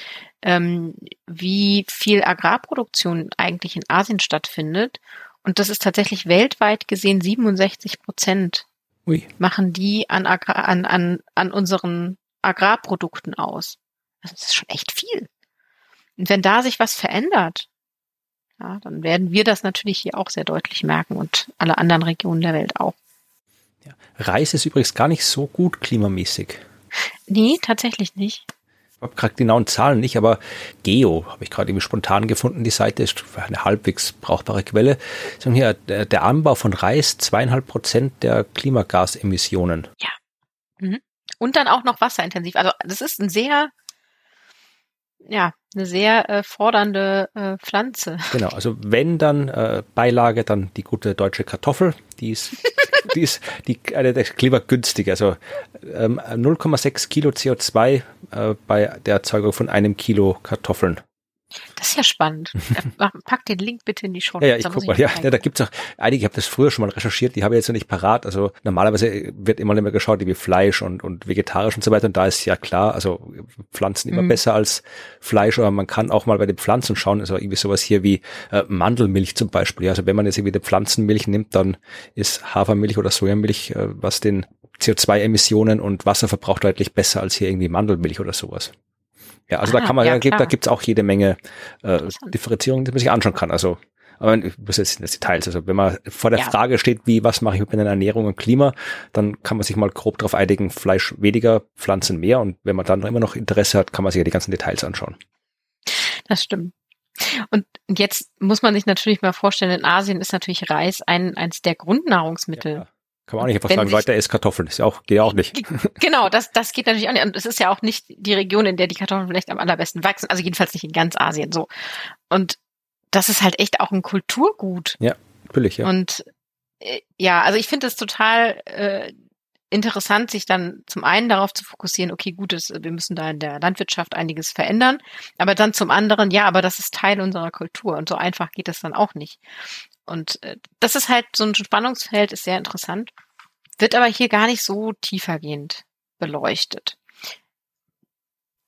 ähm, wie viel Agrarproduktion eigentlich in Asien stattfindet. Und das ist tatsächlich weltweit gesehen 67 Prozent Ui. machen die an, an, an, an unseren Agrarprodukten aus. Also das ist schon echt viel. Und wenn da sich was verändert, ja, dann werden wir das natürlich hier auch sehr deutlich merken und alle anderen Regionen der Welt auch. Ja. Reis ist übrigens gar nicht so gut klimamäßig. Nee, tatsächlich nicht. Ich habe gerade genauen Zahlen nicht, aber Geo habe ich gerade irgendwie spontan gefunden. Die Seite ist eine halbwegs brauchbare Quelle. Sagen hier, der, der Anbau von Reis zweieinhalb Prozent der Klimagasemissionen. Ja. Mhm. Und dann auch noch wasserintensiv. Also das ist ein sehr ja, eine sehr äh, fordernde äh, Pflanze. Genau, also wenn dann äh, Beilage, dann die gute deutsche Kartoffel, die ist, die ist die, eine der klimagünstige, also ähm, 0,6 Kilo CO2 äh, bei der Erzeugung von einem Kilo Kartoffeln. Das ist ja spannend. Pack den Link bitte in die Show. Ja, ja, ich guck mal. Ja, ja, da gibt's auch einige, ich habe das früher schon mal recherchiert, die habe ich jetzt noch nicht parat. Also normalerweise wird immer immer geschaut, wie Fleisch und, und vegetarisch und so weiter. Und da ist ja klar, also Pflanzen immer mhm. besser als Fleisch, aber man kann auch mal bei den Pflanzen schauen, also irgendwie sowas hier wie äh, Mandelmilch zum Beispiel. Ja, also wenn man jetzt irgendwie die Pflanzenmilch nimmt, dann ist Hafermilch oder Sojamilch, äh, was den CO2-Emissionen und Wasserverbrauch deutlich besser als hier irgendwie Mandelmilch oder sowas. Ja, also ah, da kann man, ja, da, da gibt's auch jede Menge äh, Differenzierungen, die man sich anschauen kann. Also aber das sind das Details. Also wenn man vor der ja. Frage steht, wie, was mache ich mit meiner Ernährung und Klima, dann kann man sich mal grob darauf einigen, Fleisch weniger, Pflanzen mehr. Und wenn man dann immer noch Interesse hat, kann man sich ja die ganzen Details anschauen. Das stimmt. Und jetzt muss man sich natürlich mal vorstellen, in Asien ist natürlich Reis ein, eins der Grundnahrungsmittel. Ja. Kann man auch nicht einfach sagen, weiter isst Kartoffeln. Das ist ja auch, geht ja auch nicht. Genau, das, das geht natürlich auch nicht. Und es ist ja auch nicht die Region, in der die Kartoffeln vielleicht am allerbesten wachsen. Also jedenfalls nicht in ganz Asien so. Und das ist halt echt auch ein Kulturgut. Ja, natürlich, ja. Und äh, ja, also ich finde es total äh, interessant, sich dann zum einen darauf zu fokussieren, okay, gut, ist, wir müssen da in der Landwirtschaft einiges verändern, aber dann zum anderen, ja, aber das ist Teil unserer Kultur und so einfach geht es dann auch nicht. Und äh, das ist halt so ein Spannungsfeld, ist sehr interessant, wird aber hier gar nicht so tiefergehend beleuchtet.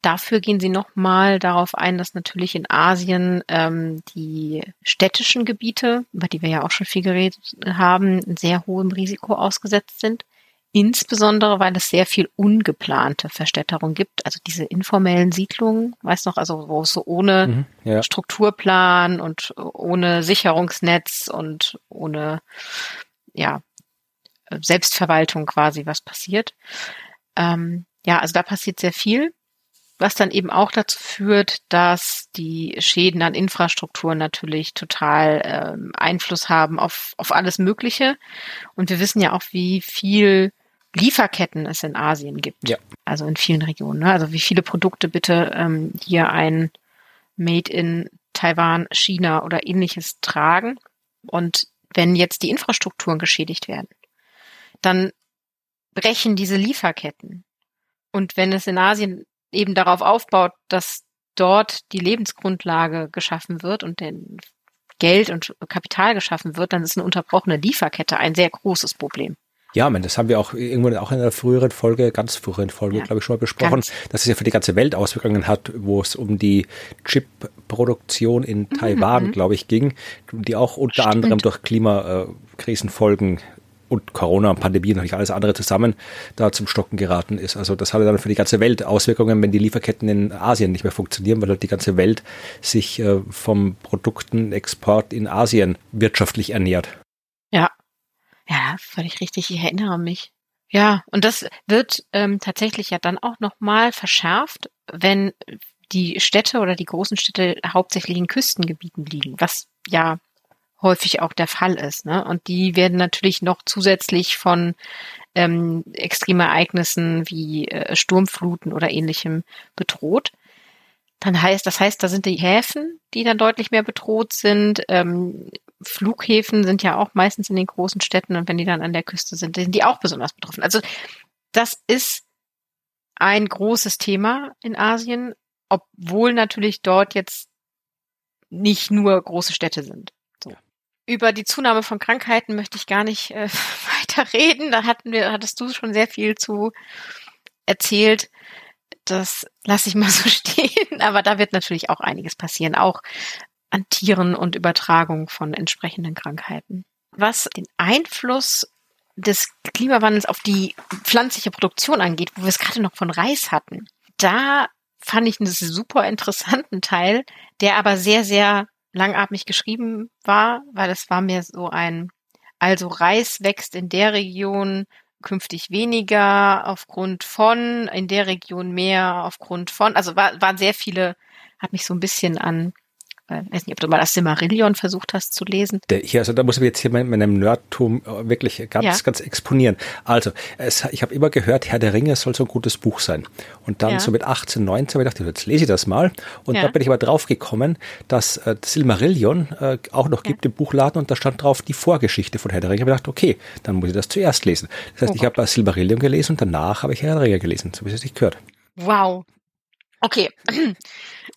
Dafür gehen sie nochmal darauf ein, dass natürlich in Asien ähm, die städtischen Gebiete, über die wir ja auch schon viel geredet haben, sehr hohem Risiko ausgesetzt sind. Insbesondere, weil es sehr viel ungeplante Verstädterung gibt, also diese informellen Siedlungen, weißt noch, also wo es so ohne mhm, ja. Strukturplan und ohne Sicherungsnetz und ohne ja Selbstverwaltung quasi was passiert. Ähm, ja, also da passiert sehr viel, was dann eben auch dazu führt, dass die Schäden an Infrastrukturen natürlich total ähm, Einfluss haben auf, auf alles Mögliche. Und wir wissen ja auch, wie viel Lieferketten es in Asien gibt. Ja. Also in vielen Regionen. Ne? Also wie viele Produkte bitte ähm, hier ein Made in Taiwan, China oder ähnliches tragen. Und wenn jetzt die Infrastrukturen geschädigt werden, dann brechen diese Lieferketten. Und wenn es in Asien eben darauf aufbaut, dass dort die Lebensgrundlage geschaffen wird und Geld und Kapital geschaffen wird, dann ist eine unterbrochene Lieferkette ein sehr großes Problem. Ja, man, das haben wir auch irgendwann auch in einer früheren Folge, ganz früheren Folge, ja, glaube ich, schon mal besprochen, ganz. dass es ja für die ganze Welt Auswirkungen hat, wo es um die Chip-Produktion in mhm, Taiwan, mhm. glaube ich, ging, die auch unter Stimmt. anderem durch Klimakrisenfolgen und Corona und Pandemie und natürlich alles andere zusammen da zum Stocken geraten ist. Also das hatte dann für die ganze Welt Auswirkungen, wenn die Lieferketten in Asien nicht mehr funktionieren, weil halt die ganze Welt sich äh, vom Produktenexport in Asien wirtschaftlich ernährt. Ja, völlig richtig. Ich erinnere mich. Ja, und das wird ähm, tatsächlich ja dann auch nochmal verschärft, wenn die Städte oder die großen Städte hauptsächlich in Küstengebieten liegen, was ja häufig auch der Fall ist. Ne? Und die werden natürlich noch zusätzlich von ähm, Extremereignissen wie äh, Sturmfluten oder ähnlichem bedroht. Dann heißt, das heißt, da sind die Häfen, die dann deutlich mehr bedroht sind. Ähm, Flughäfen sind ja auch meistens in den großen Städten und wenn die dann an der Küste sind, sind die auch besonders betroffen. Also das ist ein großes Thema in Asien, obwohl natürlich dort jetzt nicht nur große Städte sind. So. Über die Zunahme von Krankheiten möchte ich gar nicht äh, weiter reden. Da hatten wir, hattest du schon sehr viel zu erzählt. Das lasse ich mal so stehen. Aber da wird natürlich auch einiges passieren, auch an Tieren und Übertragung von entsprechenden Krankheiten. Was den Einfluss des Klimawandels auf die pflanzliche Produktion angeht, wo wir es gerade noch von Reis hatten, da fand ich einen super interessanten Teil, der aber sehr, sehr langatmig geschrieben war, weil es war mir so ein, also Reis wächst in der Region künftig weniger aufgrund von, in der Region mehr aufgrund von, also war, waren sehr viele, hat mich so ein bisschen an äh, weiß nicht, ob du mal das Simmerillion versucht hast zu lesen. Hier, also da muss ich jetzt hier mit meinem Nerdtum äh, wirklich ganz, ja. ganz exponieren. Also, es, ich habe immer gehört, Herr der Ringe soll so ein gutes Buch sein. Und dann ja. so mit 18, 19 habe ich gedacht, jetzt lese ich das mal. Und ja. da bin ich aber drauf gekommen, dass äh, Silmarillion äh, auch noch gibt im Buchladen und da stand drauf die Vorgeschichte von Herr der Ringe. Ich habe gedacht, okay, dann muss ich das zuerst lesen. Das heißt, oh ich habe das Silmarillion gelesen und danach habe ich Herr der Ringe gelesen, so wie es sich gehört. Wow. Okay.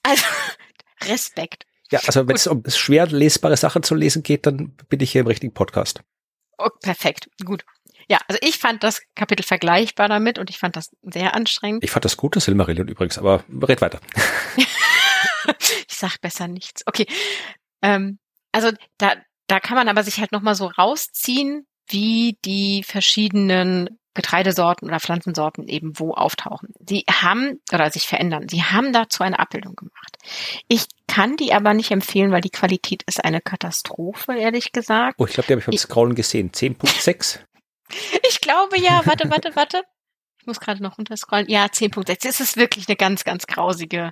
Also, Respekt. Ja, also wenn es um schwer lesbare Sachen zu lesen geht, dann bin ich hier im richtigen Podcast. Oh, perfekt, gut. Ja, also ich fand das Kapitel vergleichbar damit und ich fand das sehr anstrengend. Ich fand das gut, das Silmarillion übrigens, aber red weiter. ich sag besser nichts. Okay. Ähm, also da, da kann man aber sich halt nochmal so rausziehen, wie die verschiedenen Getreidesorten oder Pflanzensorten eben wo auftauchen. Sie haben oder sich verändern. Sie haben dazu eine Abbildung gemacht. Ich kann die aber nicht empfehlen, weil die Qualität ist eine Katastrophe, ehrlich gesagt. Oh, ich glaube, die habe ich beim Scrollen gesehen. 10.6? ich glaube ja. Warte, warte, warte. Ich muss gerade noch runterscrollen. Ja, 10.6. Es ist wirklich eine ganz, ganz grausige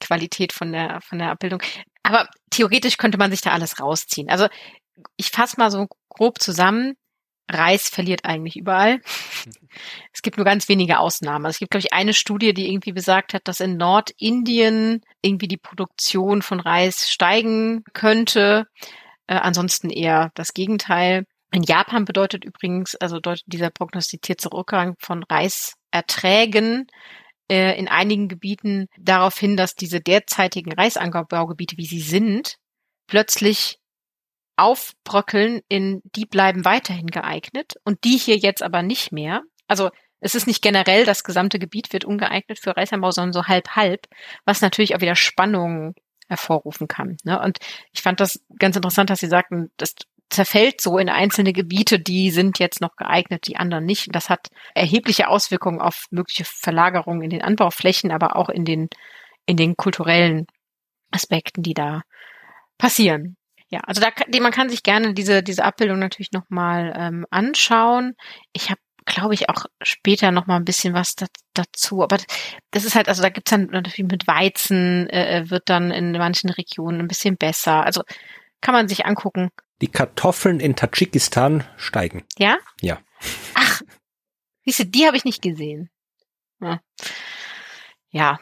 Qualität von der, von der Abbildung. Aber theoretisch könnte man sich da alles rausziehen. Also ich fasse mal so grob zusammen. Reis verliert eigentlich überall. Es gibt nur ganz wenige Ausnahmen. Also es gibt, glaube ich, eine Studie, die irgendwie besagt hat, dass in Nordindien irgendwie die Produktion von Reis steigen könnte. Äh, ansonsten eher das Gegenteil. In Japan bedeutet übrigens, also deutet dieser prognostizierte Rückgang von Reiserträgen äh, in einigen Gebieten darauf hin, dass diese derzeitigen Reisanbaugebiete, wie sie sind, plötzlich aufbröckeln in die bleiben weiterhin geeignet und die hier jetzt aber nicht mehr. Also es ist nicht generell, das gesamte Gebiet wird ungeeignet für Reisanbau, sondern so halb halb, was natürlich auch wieder Spannungen hervorrufen kann. Ne? Und ich fand das ganz interessant, dass Sie sagten, das zerfällt so in einzelne Gebiete, die sind jetzt noch geeignet, die anderen nicht. Und das hat erhebliche Auswirkungen auf mögliche Verlagerungen in den Anbauflächen, aber auch in den, in den kulturellen Aspekten, die da passieren. Ja, also da man kann sich gerne diese diese Abbildung natürlich noch mal ähm, anschauen. Ich habe glaube ich auch später noch mal ein bisschen was da, dazu, aber das ist halt also da gibt's dann natürlich mit Weizen äh, äh, wird dann in manchen Regionen ein bisschen besser. Also kann man sich angucken. Die Kartoffeln in Tadschikistan steigen. Ja? Ja. Ach, siehst du, die habe ich nicht gesehen. Ja. ja,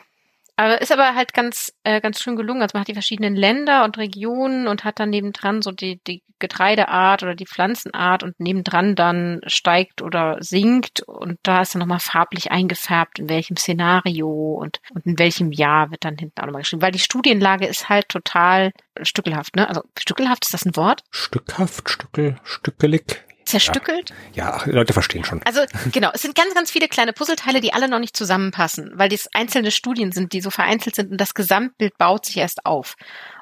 aber ist aber halt ganz, äh, ganz schön gelungen. Also man hat die verschiedenen Länder und Regionen und hat dann nebendran so die, die Getreideart oder die Pflanzenart und nebendran dann steigt oder sinkt und da ist dann nochmal farblich eingefärbt, in welchem Szenario und, und in welchem Jahr wird dann hinten auch nochmal geschrieben. Weil die Studienlage ist halt total stückelhaft, ne? Also stückelhaft, ist das ein Wort? Stückhaft, stückel, stückelig zerstückelt. Ja, ja, Leute verstehen schon. Also genau, es sind ganz, ganz viele kleine Puzzleteile, die alle noch nicht zusammenpassen, weil das einzelne Studien sind, die so vereinzelt sind und das Gesamtbild baut sich erst auf.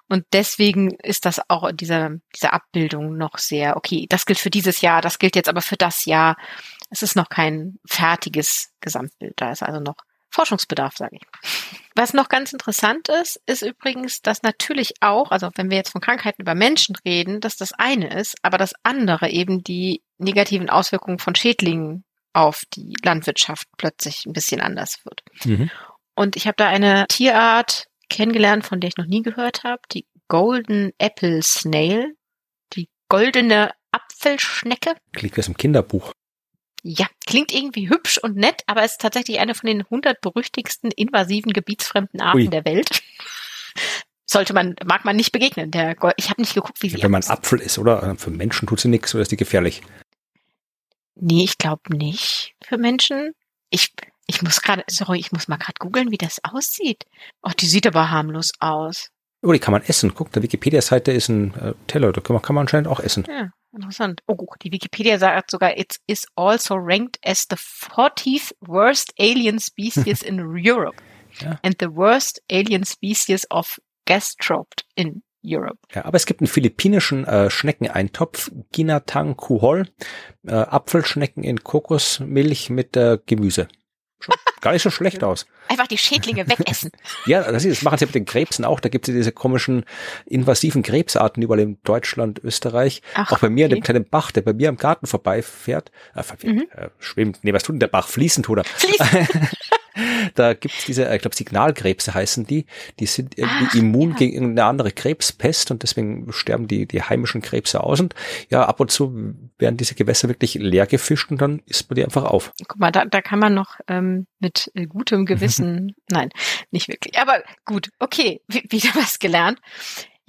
Und deswegen ist das auch in dieser, dieser Abbildung noch sehr, okay, das gilt für dieses Jahr, das gilt jetzt aber für das Jahr. Es ist noch kein fertiges Gesamtbild. Da ist also noch Forschungsbedarf, sage ich. Was noch ganz interessant ist, ist übrigens, dass natürlich auch, also wenn wir jetzt von Krankheiten über Menschen reden, dass das eine ist, aber das andere eben die negativen Auswirkungen von Schädlingen auf die Landwirtschaft plötzlich ein bisschen anders wird. Mhm. Und ich habe da eine Tierart kennengelernt, von der ich noch nie gehört habe, die Golden Apple Snail, die goldene Apfelschnecke. Klingt wie aus dem Kinderbuch. Ja, klingt irgendwie hübsch und nett, aber ist tatsächlich eine von den 100 berüchtigsten invasiven gebietsfremden Arten Ui. der Welt. Sollte man, mag man nicht begegnen. Der, ich habe nicht geguckt, wie sie. Ja, wenn man Apfel ist, oder? Für Menschen tut sie nichts oder ist die gefährlich? Nee, ich glaube nicht für Menschen. Ich, ich muss gerade, sorry, ich muss mal gerade googeln, wie das aussieht. Oh, die sieht aber harmlos aus. Oh, die kann man essen. Guck, der Wikipedia-Seite ist ein äh, Teller, da kann man, kann man anscheinend auch essen. Ja, interessant. Oh, die Wikipedia sagt sogar, it is also ranked as the 40th worst alien species in Europe. Ja. And the worst alien species of gastroped in Europe. Ja, aber es gibt einen philippinischen äh, Schneckeneintopf, Ginatang Kuhol, äh, Apfelschnecken in Kokosmilch mit äh, Gemüse. Schon gar nicht so schlecht aus. Einfach die Schädlinge wegessen. ja, das, ist, das machen sie mit den Krebsen auch. Da gibt es diese komischen invasiven Krebsarten überall in Deutschland, Österreich. Ach, auch bei mir okay. in dem kleinen Bach, der bei mir am Garten vorbeifährt. Äh, mhm. äh, schwimmt, nee, was tut denn der Bach? Fließend, oder? Fließend. da gibt's diese, äh, ich glaube Signalkrebse heißen die, die sind irgendwie Ach, immun ja. gegen eine andere Krebspest und deswegen sterben die, die heimischen Krebse aus und ja, ab und zu werden diese Gewässer wirklich leer gefischt und dann isst man die einfach auf. Guck mal, da, da kann man noch ähm, mit äh, gutem Gewissen, nein, nicht wirklich, aber gut, okay, wieder was gelernt.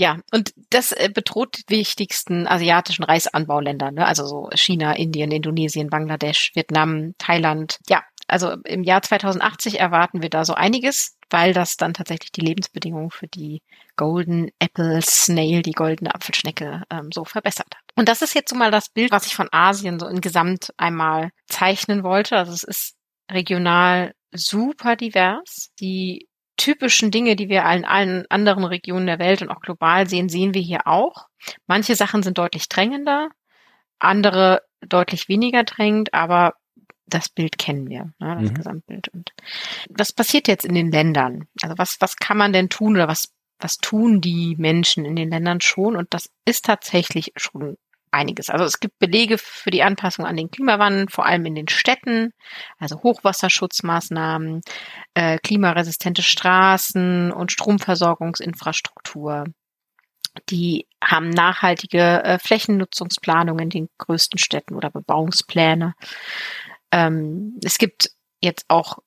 Ja, und das äh, bedroht die wichtigsten asiatischen Reisanbauländer, ne? also so China, Indien, Indonesien, Bangladesch, Vietnam, Thailand. Ja, also im Jahr 2080 erwarten wir da so einiges, weil das dann tatsächlich die Lebensbedingungen für die Golden Apple Snail, die goldene Apfelschnecke, ähm, so verbessert hat. Und das ist jetzt so mal das Bild, was ich von Asien so insgesamt einmal zeichnen wollte. Also es ist regional super divers. Die typischen Dinge, die wir in allen anderen Regionen der Welt und auch global sehen, sehen wir hier auch. Manche Sachen sind deutlich drängender, andere deutlich weniger drängend, aber das Bild kennen wir, ne, das mhm. Gesamtbild. Und was passiert jetzt in den Ländern? Also was, was kann man denn tun oder was, was tun die Menschen in den Ländern schon? Und das ist tatsächlich schon einiges. Also es gibt Belege für die Anpassung an den Klimawandel, vor allem in den Städten, also Hochwasserschutzmaßnahmen, äh, klimaresistente Straßen und Stromversorgungsinfrastruktur. Die haben nachhaltige äh, Flächennutzungsplanungen in den größten Städten oder Bebauungspläne. Ähm, es gibt jetzt auch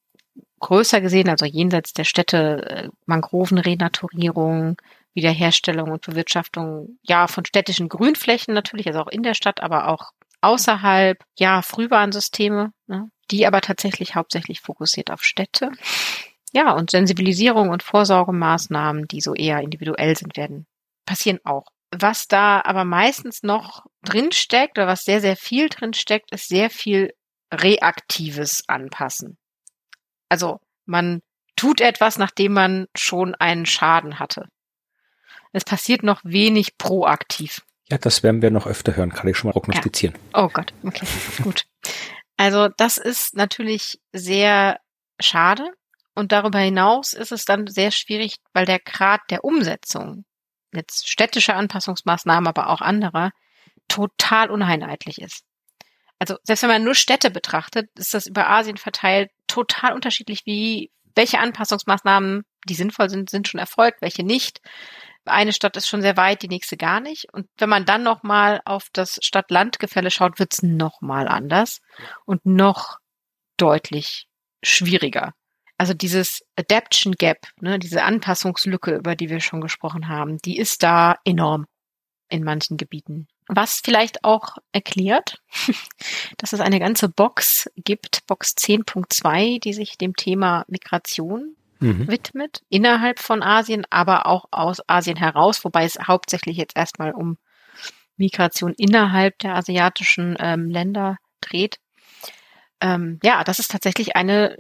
größer gesehen, also jenseits der Städte, äh, Mangrovenrenaturierung, Wiederherstellung und Bewirtschaftung, ja, von städtischen Grünflächen natürlich, also auch in der Stadt, aber auch außerhalb, ja, Frühwarnsysteme, ne, die aber tatsächlich hauptsächlich fokussiert auf Städte. Ja, und Sensibilisierung und Vorsorgemaßnahmen, die so eher individuell sind, werden passieren auch. Was da aber meistens noch drinsteckt oder was sehr, sehr viel drinsteckt, ist sehr viel reaktives Anpassen. Also man tut etwas, nachdem man schon einen Schaden hatte. Es passiert noch wenig proaktiv. Ja, das werden wir noch öfter hören, kann ich schon mal prognostizieren. Ja. Oh Gott, okay, gut. Also das ist natürlich sehr schade und darüber hinaus ist es dann sehr schwierig, weil der Grad der Umsetzung, jetzt städtische Anpassungsmaßnahmen, aber auch anderer, total uneinheitlich ist also selbst wenn man nur Städte betrachtet, ist das über Asien verteilt total unterschiedlich, wie welche Anpassungsmaßnahmen, die sinnvoll sind, sind schon erfolgt, welche nicht. Eine Stadt ist schon sehr weit, die nächste gar nicht. Und wenn man dann nochmal auf das Stadt-Land-Gefälle schaut, wird's nochmal anders und noch deutlich schwieriger. Also dieses Adaption Gap, ne, diese Anpassungslücke, über die wir schon gesprochen haben, die ist da enorm in manchen Gebieten. Was vielleicht auch erklärt, dass es eine ganze Box gibt, Box 10.2, die sich dem Thema Migration mhm. widmet, innerhalb von Asien, aber auch aus Asien heraus, wobei es hauptsächlich jetzt erstmal um Migration innerhalb der asiatischen ähm, Länder dreht. Ähm, ja, das ist tatsächlich eine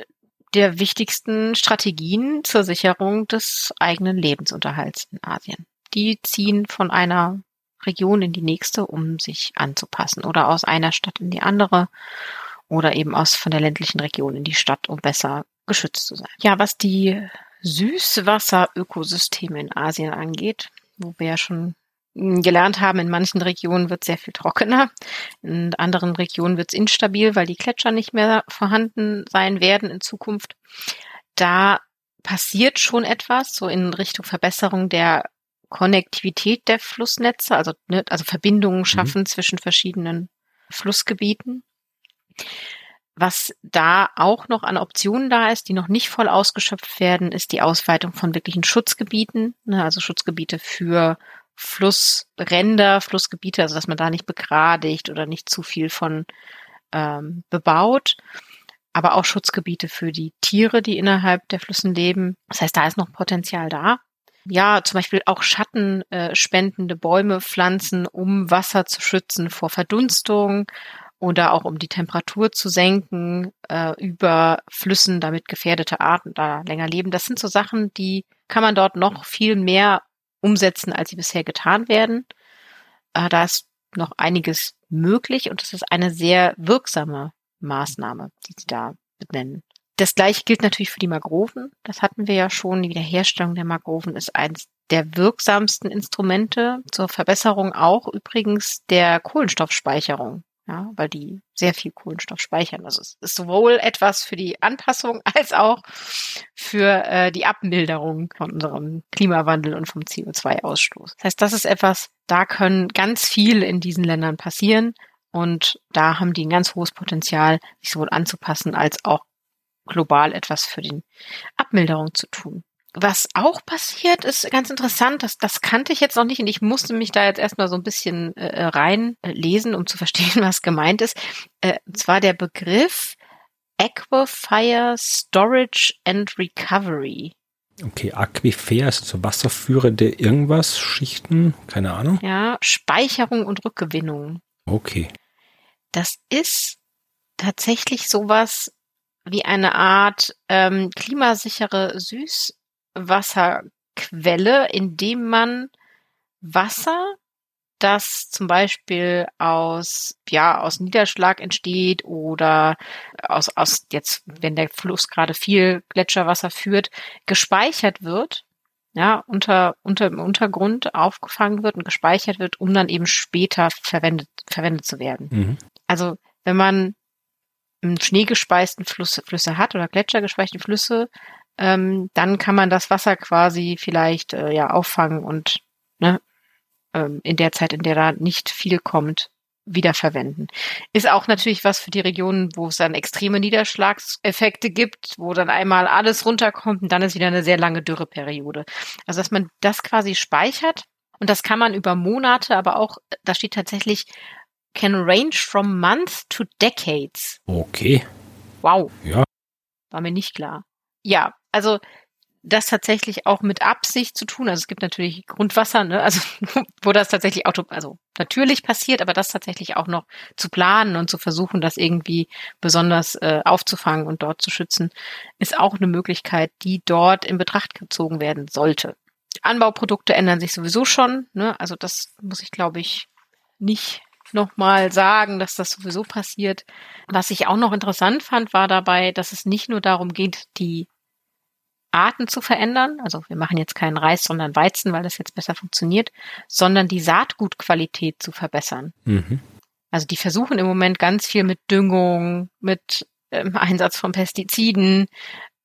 der wichtigsten Strategien zur Sicherung des eigenen Lebensunterhalts in Asien die ziehen von einer Region in die nächste, um sich anzupassen oder aus einer Stadt in die andere oder eben aus von der ländlichen Region in die Stadt, um besser geschützt zu sein. Ja, was die Süßwasserökosysteme in Asien angeht, wo wir ja schon gelernt haben, in manchen Regionen wird sehr viel trockener, in anderen Regionen wird es instabil, weil die Gletscher nicht mehr vorhanden sein werden in Zukunft. Da passiert schon etwas, so in Richtung Verbesserung der Konnektivität der Flussnetze, also, ne, also Verbindungen mhm. schaffen mhm. zwischen verschiedenen Flussgebieten. Was da auch noch an Optionen da ist, die noch nicht voll ausgeschöpft werden, ist die Ausweitung von wirklichen Schutzgebieten, ne, also Schutzgebiete für Flussränder, Flussgebiete, also dass man da nicht begradigt oder nicht zu viel von ähm, bebaut, aber auch Schutzgebiete für die Tiere, die innerhalb der Flüssen leben. Das heißt, da ist noch Potenzial da ja, zum Beispiel auch schattenspendende äh, Bäume pflanzen, um Wasser zu schützen vor Verdunstung oder auch um die Temperatur zu senken äh, über Flüssen, damit gefährdete Arten da länger leben. Das sind so Sachen, die kann man dort noch viel mehr umsetzen, als sie bisher getan werden. Äh, da ist noch einiges möglich und es ist eine sehr wirksame Maßnahme, die sie da benennen. Das gleiche gilt natürlich für die Mangroven. Das hatten wir ja schon. Die Wiederherstellung der Mangroven ist eines der wirksamsten Instrumente zur Verbesserung auch übrigens der Kohlenstoffspeicherung. Ja, weil die sehr viel Kohlenstoff speichern. Also es ist sowohl etwas für die Anpassung als auch für äh, die Abmilderung von unserem Klimawandel und vom CO2-Ausstoß. Das heißt, das ist etwas, da können ganz viel in diesen Ländern passieren. Und da haben die ein ganz hohes Potenzial, sich sowohl anzupassen als auch global etwas für die Abmilderung zu tun. Was auch passiert, ist ganz interessant, das, das kannte ich jetzt noch nicht und ich musste mich da jetzt erstmal so ein bisschen äh, reinlesen, um zu verstehen, was gemeint ist. Äh, und zwar der Begriff Aquifer Storage and Recovery. Okay, Aquifer ist so wasserführende irgendwas, Schichten, keine Ahnung. Ja, Speicherung und Rückgewinnung. Okay. Das ist tatsächlich sowas wie eine Art ähm, klimasichere Süßwasserquelle, indem man Wasser, das zum Beispiel aus, ja, aus Niederschlag entsteht oder aus, aus jetzt, wenn der Fluss gerade viel Gletscherwasser führt, gespeichert wird, ja, unter, unter im Untergrund aufgefangen wird und gespeichert wird, um dann eben später verwendet, verwendet zu werden. Mhm. Also, wenn man schneegespeisten Fluss, Flüsse hat oder gletschergespeiste Flüsse, ähm, dann kann man das Wasser quasi vielleicht äh, ja auffangen und ne, ähm, in der Zeit, in der da nicht viel kommt, wiederverwenden. Ist auch natürlich was für die Regionen, wo es dann extreme Niederschlagseffekte gibt, wo dann einmal alles runterkommt und dann ist wieder eine sehr lange Dürreperiode. Also dass man das quasi speichert und das kann man über Monate, aber auch, da steht tatsächlich can range from months to decades. Okay. Wow. Ja. War mir nicht klar. Ja, also das tatsächlich auch mit Absicht zu tun. Also es gibt natürlich Grundwasser, ne? also wo das tatsächlich auto, also natürlich passiert, aber das tatsächlich auch noch zu planen und zu versuchen, das irgendwie besonders äh, aufzufangen und dort zu schützen, ist auch eine Möglichkeit, die dort in Betracht gezogen werden sollte. Anbauprodukte ändern sich sowieso schon, ne? also das muss ich, glaube ich, nicht nochmal sagen, dass das sowieso passiert. Was ich auch noch interessant fand, war dabei, dass es nicht nur darum geht, die Arten zu verändern. Also wir machen jetzt keinen Reis, sondern Weizen, weil das jetzt besser funktioniert, sondern die Saatgutqualität zu verbessern. Mhm. Also die versuchen im Moment ganz viel mit Düngung, mit ähm, Einsatz von Pestiziden,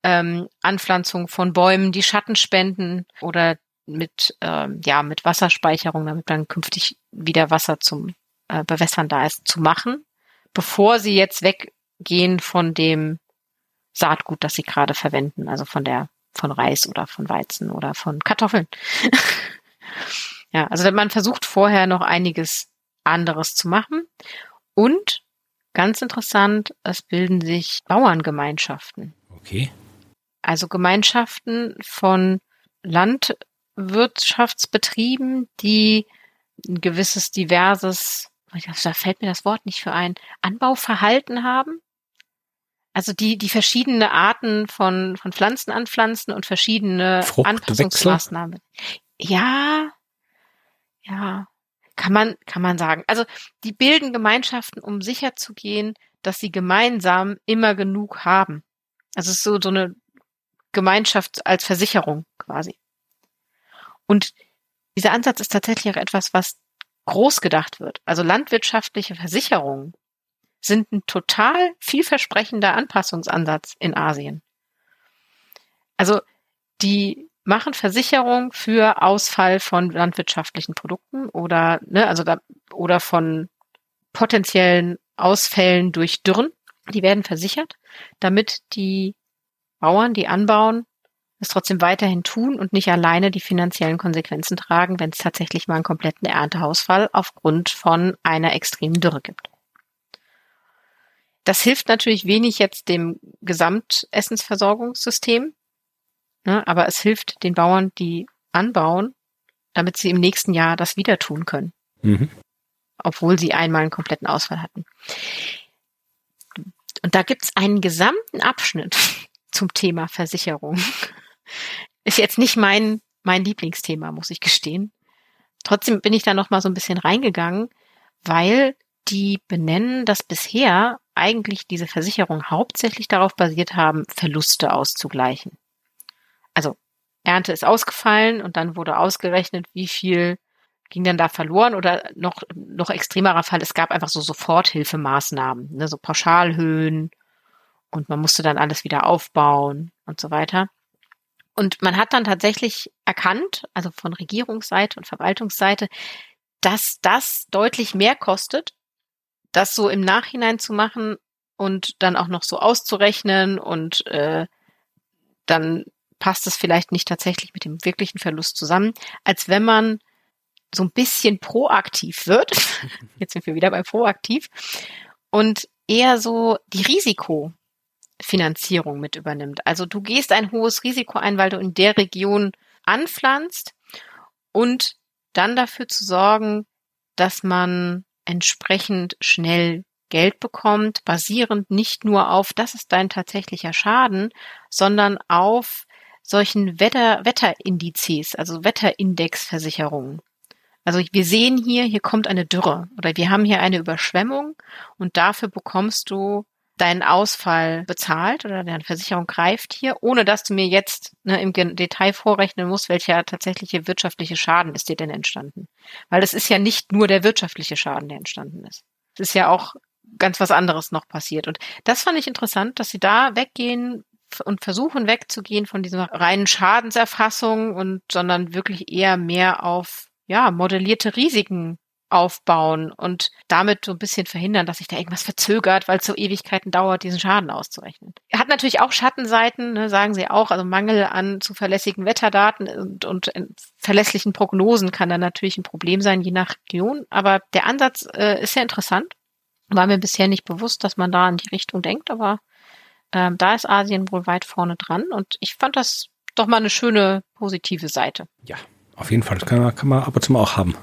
ähm, Anpflanzung von Bäumen, die Schatten spenden oder mit ähm, ja mit Wasserspeicherung, damit dann künftig wieder Wasser zum äh, Bewässern da ist, zu machen, bevor sie jetzt weggehen von dem Saatgut, das sie gerade verwenden, also von der von Reis oder von Weizen oder von Kartoffeln. ja, also man versucht vorher noch einiges anderes zu machen und ganz interessant, es bilden sich Bauerngemeinschaften. Okay. Also Gemeinschaften von Landwirtschaftsbetrieben, die ein gewisses diverses da fällt mir das Wort nicht für ein, Anbauverhalten haben. Also die, die verschiedene Arten von, von Pflanzen anpflanzen und verschiedene Anpassungsmaßnahmen. Ja, ja, kann man, kann man sagen. Also die bilden Gemeinschaften, um sicherzugehen, dass sie gemeinsam immer genug haben. Also es ist so, so eine Gemeinschaft als Versicherung quasi. Und dieser Ansatz ist tatsächlich auch etwas, was groß gedacht wird. Also landwirtschaftliche Versicherungen sind ein total vielversprechender Anpassungsansatz in Asien. Also die machen Versicherung für Ausfall von landwirtschaftlichen Produkten oder ne, also da, oder von potenziellen Ausfällen durch Dürren. Die werden versichert, damit die Bauern, die anbauen, es trotzdem weiterhin tun und nicht alleine die finanziellen Konsequenzen tragen, wenn es tatsächlich mal einen kompletten Ernteausfall aufgrund von einer extremen Dürre gibt. Das hilft natürlich wenig jetzt dem Gesamtessensversorgungssystem, ne, aber es hilft den Bauern, die anbauen, damit sie im nächsten Jahr das wieder tun können. Mhm. Obwohl sie einmal einen kompletten Ausfall hatten. Und da gibt's einen gesamten Abschnitt zum Thema Versicherung. Ist jetzt nicht mein, mein Lieblingsthema, muss ich gestehen. Trotzdem bin ich da noch mal so ein bisschen reingegangen, weil die benennen, dass bisher eigentlich diese Versicherungen hauptsächlich darauf basiert haben, Verluste auszugleichen. Also Ernte ist ausgefallen und dann wurde ausgerechnet, wie viel ging denn da verloren oder noch, noch extremerer Fall, es gab einfach so Soforthilfemaßnahmen, ne, so Pauschalhöhen und man musste dann alles wieder aufbauen und so weiter. Und man hat dann tatsächlich erkannt, also von Regierungsseite und Verwaltungsseite, dass das deutlich mehr kostet, das so im Nachhinein zu machen und dann auch noch so auszurechnen und äh, dann passt es vielleicht nicht tatsächlich mit dem wirklichen Verlust zusammen, als wenn man so ein bisschen proaktiv wird. Jetzt sind wir wieder bei proaktiv und eher so die Risikofinanzierung mit übernimmt. Also du gehst ein hohes Risiko ein, weil du in der Region anpflanzt und dann dafür zu sorgen, dass man entsprechend schnell Geld bekommt, basierend nicht nur auf, das ist dein tatsächlicher Schaden, sondern auf solchen Wetter, Wetterindizes, also Wetterindexversicherungen. Also wir sehen hier, hier kommt eine Dürre oder wir haben hier eine Überschwemmung und dafür bekommst du deinen Ausfall bezahlt oder deine Versicherung greift hier, ohne dass du mir jetzt ne, im Detail vorrechnen musst, welcher tatsächliche wirtschaftliche Schaden ist dir denn entstanden. Weil es ist ja nicht nur der wirtschaftliche Schaden, der entstanden ist. Es ist ja auch ganz was anderes noch passiert. Und das fand ich interessant, dass sie da weggehen und versuchen wegzugehen von dieser reinen Schadenserfassung und sondern wirklich eher mehr auf ja modellierte Risiken aufbauen und damit so ein bisschen verhindern, dass sich da irgendwas verzögert, weil es so Ewigkeiten dauert, diesen Schaden auszurechnen. Hat natürlich auch Schattenseiten, ne, sagen sie auch, also Mangel an zuverlässigen Wetterdaten und, und verlässlichen Prognosen kann dann natürlich ein Problem sein, je nach Region. Aber der Ansatz äh, ist sehr interessant. War mir bisher nicht bewusst, dass man da in die Richtung denkt, aber ähm, da ist Asien wohl weit vorne dran und ich fand das doch mal eine schöne positive Seite. Ja, auf jeden Fall. Das kann kann man ab und zu mal auch haben.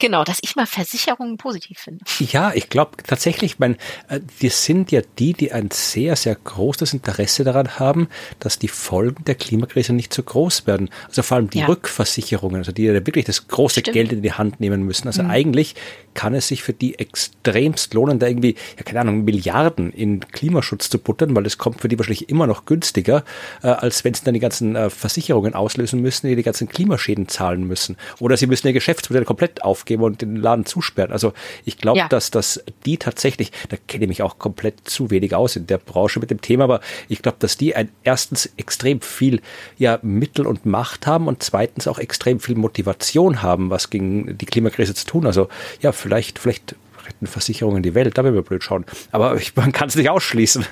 Genau, dass ich mal Versicherungen positiv finde. Ja, ich glaube tatsächlich, mein, äh, wir sind ja die, die ein sehr, sehr großes Interesse daran haben, dass die Folgen der Klimakrise nicht so groß werden. Also vor allem die ja. Rückversicherungen, also die ja wirklich das große Stimmt. Geld in die Hand nehmen müssen. Also mhm. eigentlich kann es sich für die extremst lohnen, da irgendwie, ja keine Ahnung, Milliarden in Klimaschutz zu buttern, weil es kommt für die wahrscheinlich immer noch günstiger, äh, als wenn sie dann die ganzen äh, Versicherungen auslösen müssen, die die ganzen Klimaschäden zahlen müssen. Oder sie müssen ihr Geschäftsmodell komplett aufgeben aufgeben und den Laden zusperren. Also ich glaube, ja. dass dass die tatsächlich, da kenne ich mich auch komplett zu wenig aus in der Branche mit dem Thema, aber ich glaube, dass die ein, erstens extrem viel ja Mittel und Macht haben und zweitens auch extrem viel Motivation haben, was gegen die Klimakrise zu tun. Also ja, vielleicht vielleicht retten Versicherungen die Welt, da werden wir blöd schauen. Aber ich, man kann es nicht ausschließen.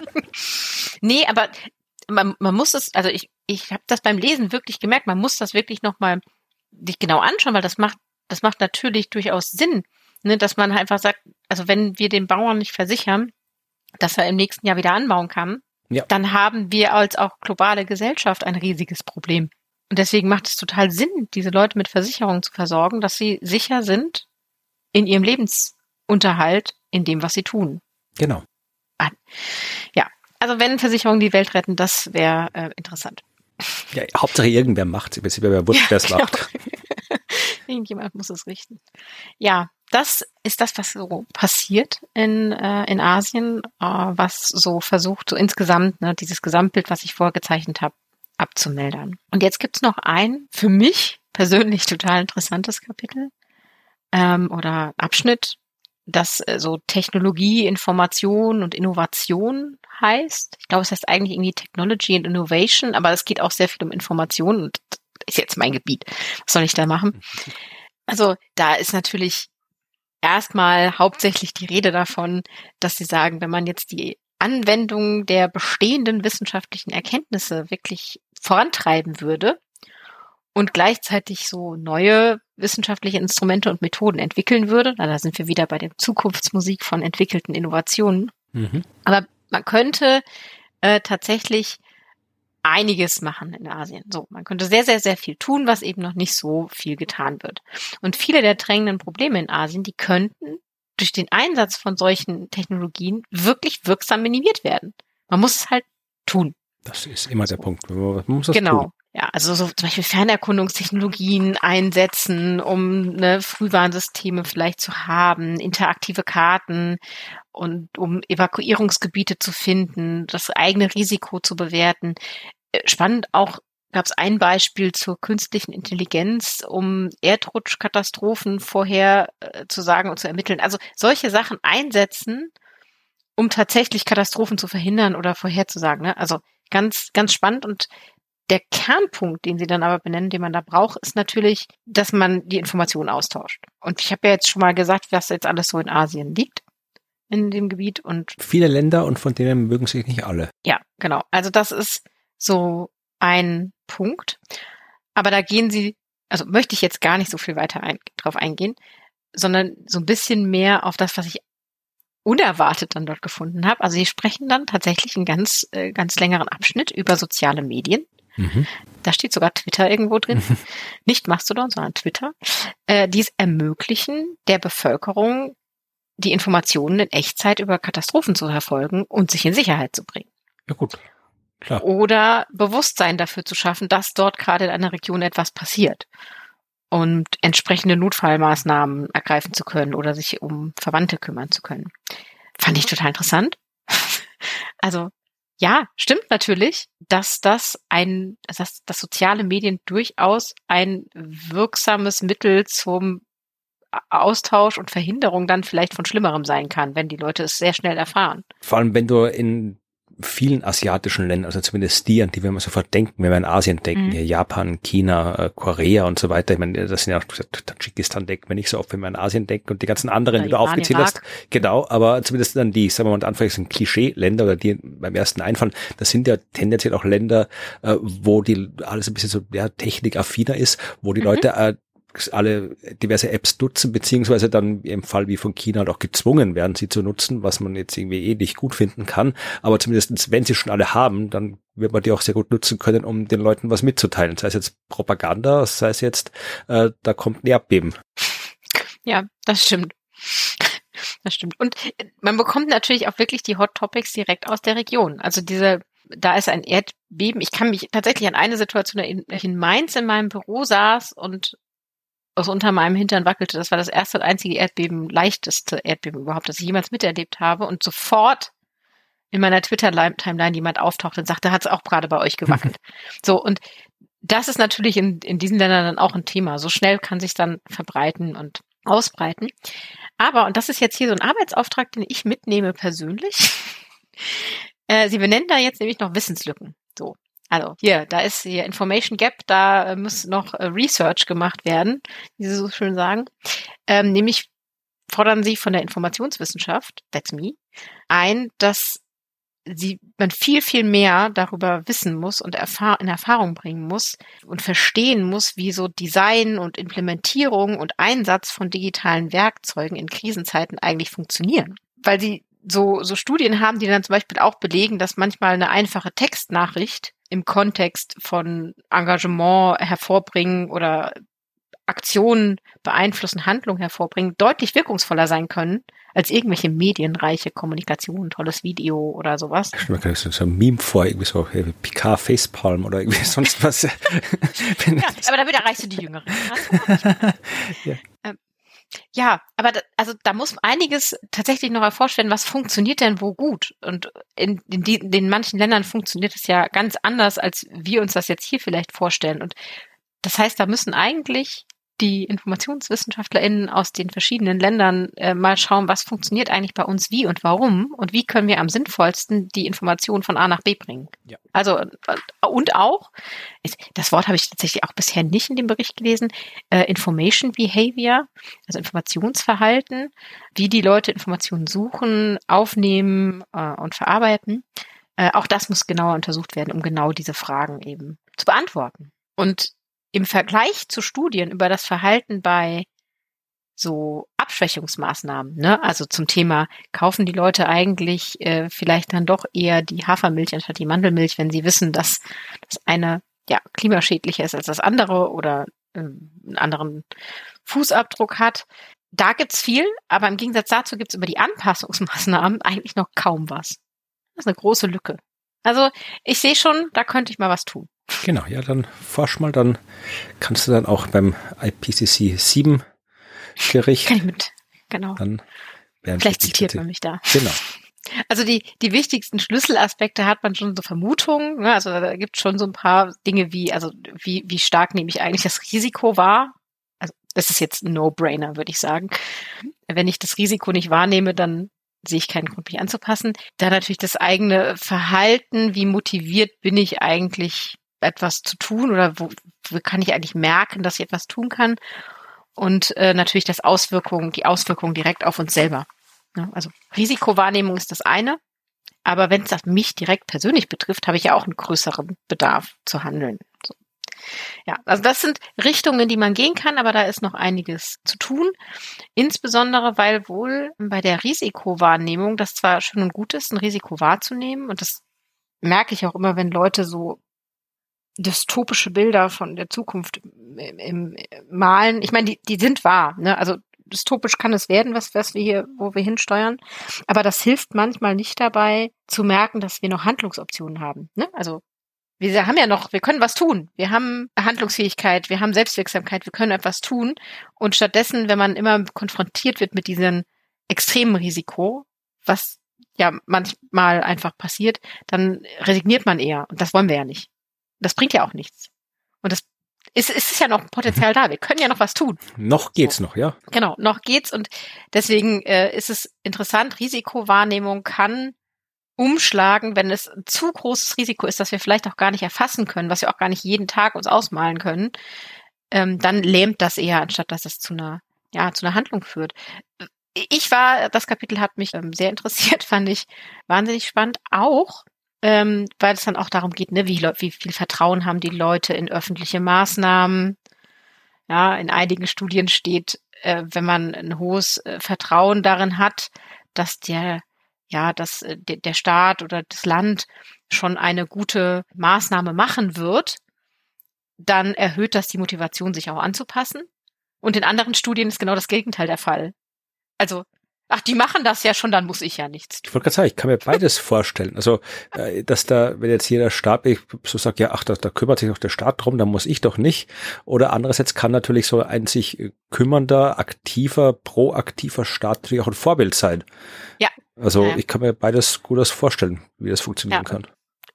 nee, aber man, man muss es, also ich, ich habe das beim Lesen wirklich gemerkt, man muss das wirklich nochmal sich genau anschauen, weil das macht das macht natürlich durchaus Sinn, ne, dass man einfach sagt, also wenn wir den Bauern nicht versichern, dass er im nächsten Jahr wieder anbauen kann, ja. dann haben wir als auch globale Gesellschaft ein riesiges Problem. Und deswegen macht es total Sinn, diese Leute mit Versicherungen zu versorgen, dass sie sicher sind in ihrem Lebensunterhalt, in dem, was sie tun. Genau. Ah, ja, also wenn Versicherungen die Welt retten, das wäre äh, interessant. Ja, Hauptsache irgendwer macht es. Mir wäre wurscht, wer es macht. Irgendjemand muss es richten. Ja, das ist das, was so passiert in, äh, in Asien, äh, was so versucht, so insgesamt, ne, dieses Gesamtbild, was ich vorgezeichnet habe, abzumildern. Und jetzt gibt's noch ein für mich persönlich total interessantes Kapitel ähm, oder Abschnitt, das äh, so Technologie, Information und Innovation heißt. Ich glaube, es heißt eigentlich irgendwie Technology and Innovation, aber es geht auch sehr viel um Information und ist jetzt mein Gebiet. Was soll ich da machen? Also da ist natürlich erstmal hauptsächlich die Rede davon, dass sie sagen, wenn man jetzt die Anwendung der bestehenden wissenschaftlichen Erkenntnisse wirklich vorantreiben würde und gleichzeitig so neue wissenschaftliche Instrumente und Methoden entwickeln würde, na, da sind wir wieder bei der Zukunftsmusik von entwickelten Innovationen. Mhm. Aber man könnte äh, tatsächlich einiges machen in Asien. So, man könnte sehr, sehr, sehr viel tun, was eben noch nicht so viel getan wird. Und viele der drängenden Probleme in Asien, die könnten durch den Einsatz von solchen Technologien wirklich wirksam minimiert werden. Man muss es halt tun. Das ist immer der Punkt. Man muss das genau. Tun. Ja, also so zum Beispiel Fernerkundungstechnologien einsetzen, um ne, Frühwarnsysteme vielleicht zu haben, interaktive Karten und um Evakuierungsgebiete zu finden, das eigene Risiko zu bewerten. Äh, spannend auch gab es ein Beispiel zur künstlichen Intelligenz, um Erdrutschkatastrophen vorher äh, zu sagen und zu ermitteln. Also solche Sachen einsetzen, um tatsächlich Katastrophen zu verhindern oder vorherzusagen. Ne? Also ganz, ganz spannend und der Kernpunkt, den Sie dann aber benennen, den man da braucht, ist natürlich, dass man die Informationen austauscht. Und ich habe ja jetzt schon mal gesagt, was jetzt alles so in Asien liegt in dem Gebiet und viele Länder und von denen mögen sich nicht alle. Ja, genau. Also das ist so ein Punkt. Aber da gehen Sie, also möchte ich jetzt gar nicht so viel weiter ein, drauf eingehen, sondern so ein bisschen mehr auf das, was ich unerwartet dann dort gefunden habe. Also Sie sprechen dann tatsächlich einen ganz, äh, ganz längeren Abschnitt über soziale Medien Mhm. Da steht sogar Twitter irgendwo drin. Mhm. Nicht Mastodon, sondern Twitter. Äh, die es ermöglichen, der Bevölkerung die Informationen in Echtzeit über Katastrophen zu verfolgen und sich in Sicherheit zu bringen. Ja gut. Klar. Oder Bewusstsein dafür zu schaffen, dass dort gerade in einer Region etwas passiert und entsprechende Notfallmaßnahmen ergreifen zu können oder sich um Verwandte kümmern zu können. Fand ich total interessant. Also ja, stimmt natürlich, dass das ein, dass, dass soziale Medien durchaus ein wirksames Mittel zum Austausch und Verhinderung dann vielleicht von Schlimmerem sein kann, wenn die Leute es sehr schnell erfahren. Vor allem, wenn du in vielen asiatischen Ländern, also zumindest die, an die wir immer sofort denken, wenn wir in Asien denken, mhm. Japan, China, äh, Korea und so weiter. Ich meine, das sind ja auch Tadschikistan denken wir nicht so oft, wenn wir an Asien denken und die ganzen anderen, die du aufgezählt hast. Genau, aber zumindest dann die, sagen wir mal, Anfang sind Klischee-Länder oder die beim ersten einfallen, das sind ja tendenziell auch Länder, äh, wo die alles ein bisschen so ja, technikaffiner ist, wo die mhm. Leute äh, alle diverse Apps nutzen, beziehungsweise dann im Fall wie von China halt auch gezwungen werden, sie zu nutzen, was man jetzt irgendwie eh nicht gut finden kann. Aber zumindestens, wenn sie schon alle haben, dann wird man die auch sehr gut nutzen können, um den Leuten was mitzuteilen. Sei es jetzt Propaganda, sei es jetzt, äh, da kommt ein Erdbeben. Ja, das stimmt. Das stimmt. Und man bekommt natürlich auch wirklich die Hot Topics direkt aus der Region. Also diese da ist ein Erdbeben. Ich kann mich tatsächlich an eine Situation erinnern, ich in Mainz in meinem Büro saß und aus unter meinem Hintern wackelte. Das war das erste und einzige Erdbeben, leichteste Erdbeben überhaupt, das ich jemals miterlebt habe. Und sofort in meiner Twitter-Timeline jemand auftaucht und sagte, hat es auch gerade bei euch gewackelt. so, und das ist natürlich in, in diesen Ländern dann auch ein Thema. So schnell kann sich dann verbreiten und ausbreiten. Aber, und das ist jetzt hier so ein Arbeitsauftrag, den ich mitnehme persönlich. äh, Sie benennen da jetzt nämlich noch Wissenslücken. So. Also hier, da ist hier Information Gap, da äh, muss noch äh, Research gemacht werden, wie Sie so schön sagen. Ähm, nämlich fordern Sie von der Informationswissenschaft, that's me, ein, dass sie, man viel, viel mehr darüber wissen muss und erfahr in Erfahrung bringen muss und verstehen muss, wie so Design und Implementierung und Einsatz von digitalen Werkzeugen in Krisenzeiten eigentlich funktionieren. Weil sie so, so Studien haben, die dann zum Beispiel auch belegen, dass manchmal eine einfache Textnachricht im Kontext von Engagement hervorbringen oder Aktionen beeinflussen, Handlungen hervorbringen, deutlich wirkungsvoller sein können als irgendwelche medienreiche Kommunikation, tolles Video oder sowas. Ich stelle mir so, so ein Meme vor, irgendwie so Picard Facepalm oder irgendwie sonst was. ja, aber damit erreichst du die Jüngeren. ja. Ja, aber da, also da muss einiges tatsächlich noch erforscht werden, was funktioniert denn wo gut? Und in, in, die, in manchen Ländern funktioniert es ja ganz anders, als wir uns das jetzt hier vielleicht vorstellen. Und das heißt, da müssen eigentlich die InformationswissenschaftlerInnen aus den verschiedenen Ländern äh, mal schauen, was funktioniert eigentlich bei uns wie und warum und wie können wir am sinnvollsten die Informationen von A nach B bringen. Ja. Also äh, und auch, das Wort habe ich tatsächlich auch bisher nicht in dem Bericht gelesen, äh, Information Behavior, also Informationsverhalten, wie die Leute Informationen suchen, aufnehmen äh, und verarbeiten. Äh, auch das muss genauer untersucht werden, um genau diese Fragen eben zu beantworten. Und im Vergleich zu Studien über das Verhalten bei so Abschwächungsmaßnahmen, ne? Also zum Thema, kaufen die Leute eigentlich äh, vielleicht dann doch eher die Hafermilch anstatt die Mandelmilch, wenn sie wissen, dass das eine ja klimaschädlicher ist als das andere oder ähm, einen anderen Fußabdruck hat. Da gibt's viel, aber im Gegensatz dazu gibt's über die Anpassungsmaßnahmen eigentlich noch kaum was. Das ist eine große Lücke. Also ich sehe schon, da könnte ich mal was tun. Genau, ja, dann forsch mal, dann kannst du dann auch beim IPCC 7 Gericht. Kann ich mit, genau. Dann Vielleicht zitiert man mich da. Genau. Also die, die wichtigsten Schlüsselaspekte hat man schon so Vermutungen. Ne? Also da gibt es schon so ein paar Dinge wie, also wie, wie stark nehme ich eigentlich das Risiko wahr? Also das ist jetzt ein No-Brainer, würde ich sagen. Wenn ich das Risiko nicht wahrnehme, dann sehe ich keinen Grund, mich anzupassen. Dann natürlich das eigene Verhalten. Wie motiviert bin ich eigentlich etwas zu tun oder wo, wo kann ich eigentlich merken, dass ich etwas tun kann? Und äh, natürlich das Auswirkungen, die Auswirkungen direkt auf uns selber. Ja, also Risikowahrnehmung ist das eine, aber wenn es mich direkt persönlich betrifft, habe ich ja auch einen größeren Bedarf zu handeln. So. Ja, also das sind Richtungen, in die man gehen kann, aber da ist noch einiges zu tun. Insbesondere, weil wohl bei der Risikowahrnehmung das zwar schön und gut ist, ein Risiko wahrzunehmen und das merke ich auch immer, wenn Leute so dystopische Bilder von der Zukunft im, im Malen. Ich meine, die, die sind wahr. Ne? Also dystopisch kann es werden, was, was wir hier, wo wir hinsteuern. Aber das hilft manchmal nicht dabei, zu merken, dass wir noch Handlungsoptionen haben. Ne? Also wir haben ja noch, wir können was tun. Wir haben Handlungsfähigkeit, wir haben Selbstwirksamkeit, wir können etwas tun. Und stattdessen, wenn man immer konfrontiert wird mit diesem extremen Risiko, was ja manchmal einfach passiert, dann resigniert man eher. Und das wollen wir ja nicht. Das bringt ja auch nichts. Und das ist, ist ja noch Potenzial da. Wir können ja noch was tun. Noch geht's so. noch, ja. Genau, noch geht's. Und deswegen äh, ist es interessant, Risikowahrnehmung kann umschlagen, wenn es ein zu großes Risiko ist, dass wir vielleicht auch gar nicht erfassen können, was wir auch gar nicht jeden Tag uns ausmalen können, ähm, dann lähmt das eher, anstatt dass es zu einer, ja, zu einer Handlung führt. Ich war, das Kapitel hat mich ähm, sehr interessiert, fand ich wahnsinnig spannend, auch ähm, weil es dann auch darum geht, ne, wie, wie viel Vertrauen haben die Leute in öffentliche Maßnahmen. Ja, in einigen Studien steht, äh, wenn man ein hohes äh, Vertrauen darin hat, dass der, ja, dass äh, der Staat oder das Land schon eine gute Maßnahme machen wird, dann erhöht das die Motivation, sich auch anzupassen. Und in anderen Studien ist genau das Gegenteil der Fall. Also Ach, die machen das ja schon, dann muss ich ja nichts tun. Ich wollte gerade sagen, ich kann mir beides vorstellen. Also, äh, dass da, wenn jetzt hier der Staat so sagt, ja, ach, da, da kümmert sich doch der Staat drum, dann muss ich doch nicht. Oder andererseits kann natürlich so ein sich kümmernder, aktiver, proaktiver Staat natürlich auch ein Vorbild sein. Ja. Also, ja. ich kann mir beides gut vorstellen, wie das funktionieren ja. kann.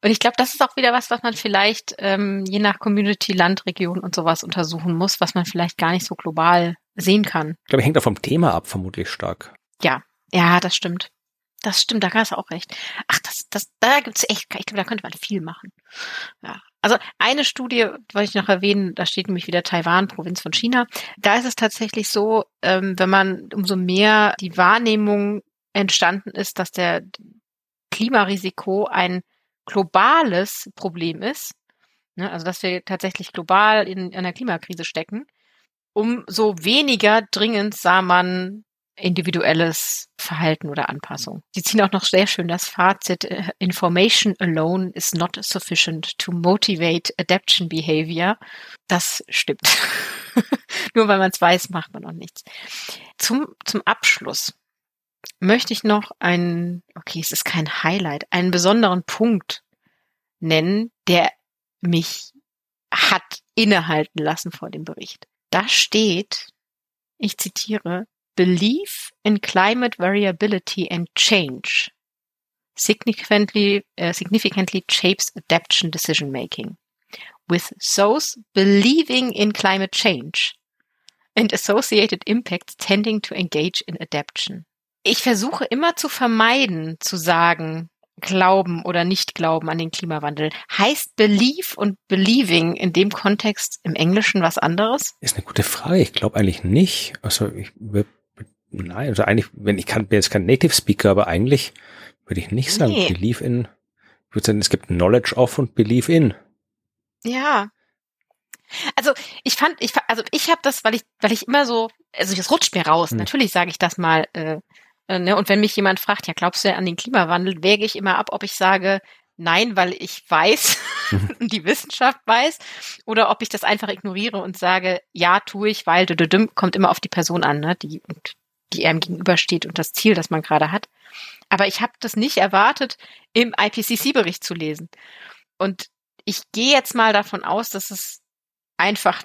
Und ich glaube, das ist auch wieder was, was man vielleicht ähm, je nach Community, Land, Region und sowas untersuchen muss, was man vielleicht gar nicht so global sehen kann. Ich glaube, hängt auch vom Thema ab, vermutlich stark. Ja, ja, das stimmt. Das stimmt, da hast du auch recht. Ach, das, das, da gibt's echt, ich glaube, da könnte man viel machen. Ja. Also eine Studie, wollte ich noch erwähnen, da steht nämlich wieder Taiwan, Provinz von China. Da ist es tatsächlich so, ähm, wenn man umso mehr die Wahrnehmung entstanden ist, dass der Klimarisiko ein globales Problem ist, ne, also dass wir tatsächlich global in einer Klimakrise stecken, umso weniger dringend sah man individuelles Verhalten oder Anpassung. Sie ziehen auch noch sehr schön das Fazit, äh, Information alone is not sufficient to motivate adaption behavior. Das stimmt. Nur weil man es weiß, macht man noch nichts. Zum, zum Abschluss möchte ich noch einen, okay, es ist kein Highlight, einen besonderen Punkt nennen, der mich hat innehalten lassen vor dem Bericht. Da steht, ich zitiere, Belief in climate variability and change significantly, uh, significantly shapes adaptation decision making. With those believing in climate change and associated impacts tending to engage in adaptation. Ich versuche immer zu vermeiden, zu sagen, Glauben oder Nicht-Glauben an den Klimawandel. Heißt Belief und Believing in dem Kontext im Englischen was anderes? Ist eine gute Frage. Ich glaube eigentlich nicht. Also ich nein, also eigentlich, wenn ich kann, bin jetzt kein Native Speaker, aber eigentlich würde ich nicht sagen, nee. Believe in. Ich würde sagen, es gibt Knowledge of und Believe in. Ja. Also ich fand, ich also ich habe das, weil ich, weil ich immer so, also es rutscht mir raus. Hm. Natürlich sage ich das mal äh, äh, ne? Und wenn mich jemand fragt, ja, glaubst du an den Klimawandel, wäge ich immer ab, ob ich sage, nein, weil ich weiß und die Wissenschaft weiß, oder ob ich das einfach ignoriere und sage, ja, tue ich, weil du kommt immer auf die Person an, ne? die, die einem gegenübersteht und das Ziel, das man gerade hat. Aber ich habe das nicht erwartet, im IPCC-Bericht zu lesen. Und ich gehe jetzt mal davon aus, dass es einfach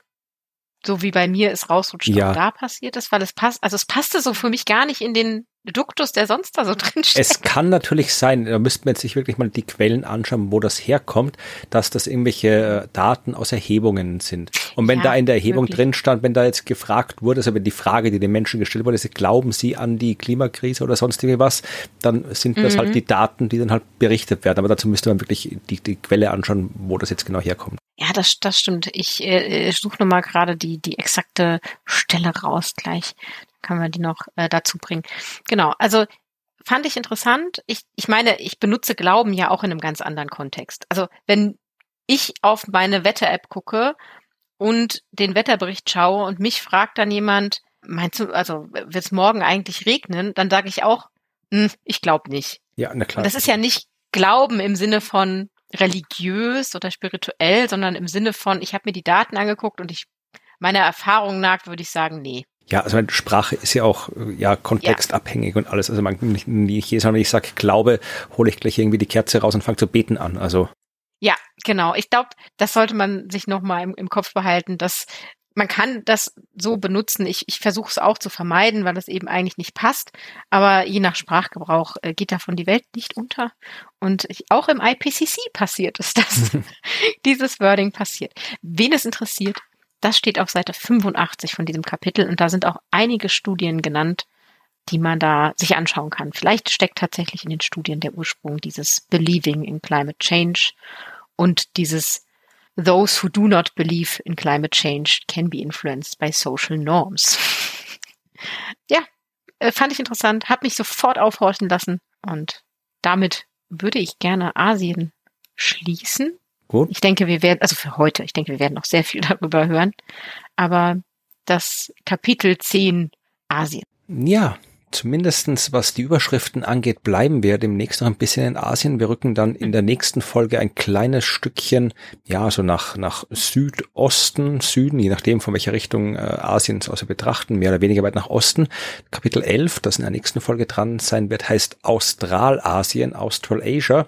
so wie bei mir es rausrutscht, ja. da passiert ist, weil es passt, also es passte so für mich gar nicht in den Duktus, der sonst da so drin steht. Es kann natürlich sein, da müsste man sich wirklich mal die Quellen anschauen, wo das herkommt, dass das irgendwelche äh, Daten aus Erhebungen sind. Und wenn ja, da in der Erhebung wirklich. drin stand, wenn da jetzt gefragt wurde, also wenn die Frage, die den Menschen gestellt wurde, ist, glauben sie an die Klimakrise oder sonst irgendwas, dann sind das halt mhm. halt die Daten, die dann halt berichtet werden. Aber dazu müsste man wirklich die, die Quelle anschauen, wo das jetzt genau herkommt. Ja, das, das stimmt. Ich äh, suche nochmal gerade die, die exakte Stelle raus gleich kann man die noch äh, dazu bringen. Genau, also fand ich interessant. Ich, ich meine, ich benutze Glauben ja auch in einem ganz anderen Kontext. Also wenn ich auf meine Wetter-App gucke und den Wetterbericht schaue und mich fragt dann jemand, meinst du, also wird es morgen eigentlich regnen, dann sage ich auch, hm, ich glaube nicht. Ja, na klar. Und das ist ja nicht Glauben im Sinne von religiös oder spirituell, sondern im Sinne von, ich habe mir die Daten angeguckt und ich meiner Erfahrung nach würde ich sagen, nee. Ja, also meine Sprache ist ja auch ja kontextabhängig ja. und alles. Also man nicht, nicht jedes Mal, wenn ich sage Glaube, hole ich gleich irgendwie die Kerze raus und fange zu beten an. Also ja, genau. Ich glaube, das sollte man sich nochmal im, im Kopf behalten, dass man kann das so benutzen. Ich, ich versuche es auch zu vermeiden, weil es eben eigentlich nicht passt. Aber je nach Sprachgebrauch äh, geht davon die Welt nicht unter. Und ich, auch im IPCC passiert es, dass dieses Wording passiert. Wen es interessiert, das steht auf Seite 85 von diesem Kapitel und da sind auch einige Studien genannt, die man da sich anschauen kann. Vielleicht steckt tatsächlich in den Studien der Ursprung dieses Believing in Climate Change und dieses Those who do not believe in climate change can be influenced by social norms. ja, äh, fand ich interessant, hat mich sofort aufhorchen lassen und damit würde ich gerne Asien schließen Gut. Ich denke, wir werden, also für heute, ich denke, wir werden noch sehr viel darüber hören. Aber das Kapitel 10 Asien. Ja, Zumindestens was die Überschriften angeht, bleiben wir demnächst noch ein bisschen in Asien. Wir rücken dann in der nächsten Folge ein kleines Stückchen, ja, so nach, nach Südosten, Süden, je nachdem von welcher Richtung äh, Asiens aus wir betrachten, mehr oder weniger weit nach Osten. Kapitel 11, das in der nächsten Folge dran sein wird, heißt Australasien, Australasia,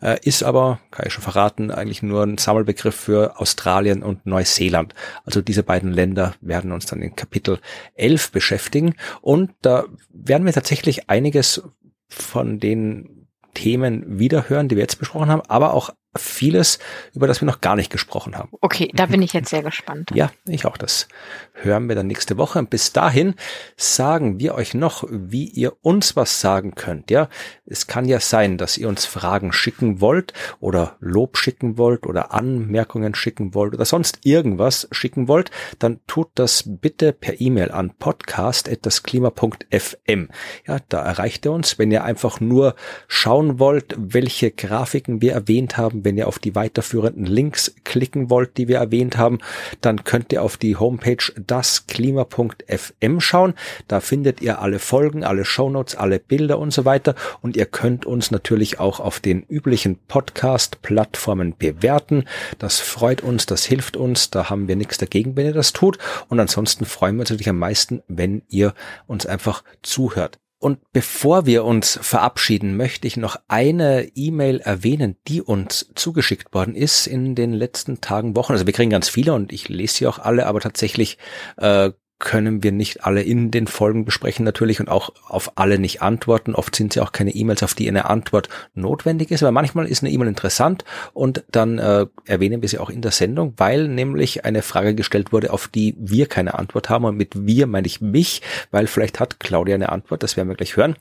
äh, ist aber, kann ich schon verraten, eigentlich nur ein Sammelbegriff für Australien und Neuseeland. Also diese beiden Länder werden uns dann in Kapitel 11 beschäftigen und da werden wir tatsächlich einiges von den Themen wiederhören, die wir jetzt besprochen haben, aber auch vieles, über das wir noch gar nicht gesprochen haben. Okay, da bin ich jetzt sehr gespannt. Ja, ich auch. Das hören wir dann nächste Woche. Und bis dahin sagen wir euch noch, wie ihr uns was sagen könnt. Ja, es kann ja sein, dass ihr uns Fragen schicken wollt oder Lob schicken wollt oder Anmerkungen schicken wollt oder sonst irgendwas schicken wollt. Dann tut das bitte per E-Mail an podcast.dasklima.fm. Ja, da erreicht ihr uns. Wenn ihr einfach nur schauen wollt, welche Grafiken wir erwähnt haben, wenn ihr auf die weiterführenden Links klicken wollt, die wir erwähnt haben, dann könnt ihr auf die Homepage dasklima.fm schauen. Da findet ihr alle Folgen, alle Shownotes, alle Bilder und so weiter. Und ihr könnt uns natürlich auch auf den üblichen Podcast-Plattformen bewerten. Das freut uns, das hilft uns. Da haben wir nichts dagegen, wenn ihr das tut. Und ansonsten freuen wir uns natürlich am meisten, wenn ihr uns einfach zuhört. Und bevor wir uns verabschieden, möchte ich noch eine E-Mail erwähnen, die uns zugeschickt worden ist in den letzten Tagen, Wochen. Also wir kriegen ganz viele und ich lese sie auch alle, aber tatsächlich äh, können wir nicht alle in den Folgen besprechen natürlich und auch auf alle nicht antworten. Oft sind sie auch keine E-Mails, auf die eine Antwort notwendig ist, aber manchmal ist eine E-Mail interessant und dann äh, erwähnen wir sie auch in der Sendung, weil nämlich eine Frage gestellt wurde, auf die wir keine Antwort haben und mit wir meine ich mich, weil vielleicht hat Claudia eine Antwort, das werden wir gleich hören.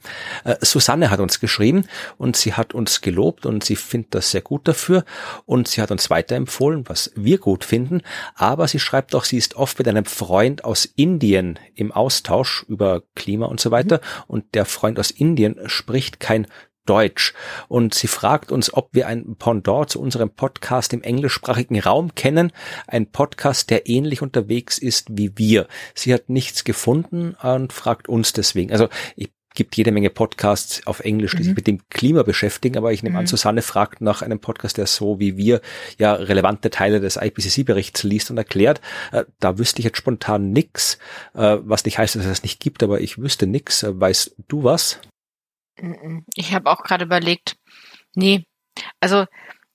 Äh, Susanne hat uns geschrieben und sie hat uns gelobt und sie findet das sehr gut dafür und sie hat uns weiterempfohlen, was wir gut finden, aber sie schreibt auch, sie ist oft mit einem Freund aus Indien Indien im Austausch über Klima und so weiter mhm. und der Freund aus Indien spricht kein Deutsch. Und sie fragt uns, ob wir ein Pendant zu unserem Podcast im englischsprachigen Raum kennen. Ein Podcast, der ähnlich unterwegs ist wie wir. Sie hat nichts gefunden und fragt uns deswegen. Also ich gibt jede Menge Podcasts auf Englisch, die mhm. sich mit dem Klima beschäftigen, aber ich nehme mhm. an, Susanne fragt nach einem Podcast, der so wie wir ja relevante Teile des IPCC-Berichts liest und erklärt. Äh, da wüsste ich jetzt spontan nix, äh, was nicht heißt, dass es das nicht gibt, aber ich wüsste nix. Äh, weißt du was? Ich habe auch gerade überlegt, nee, also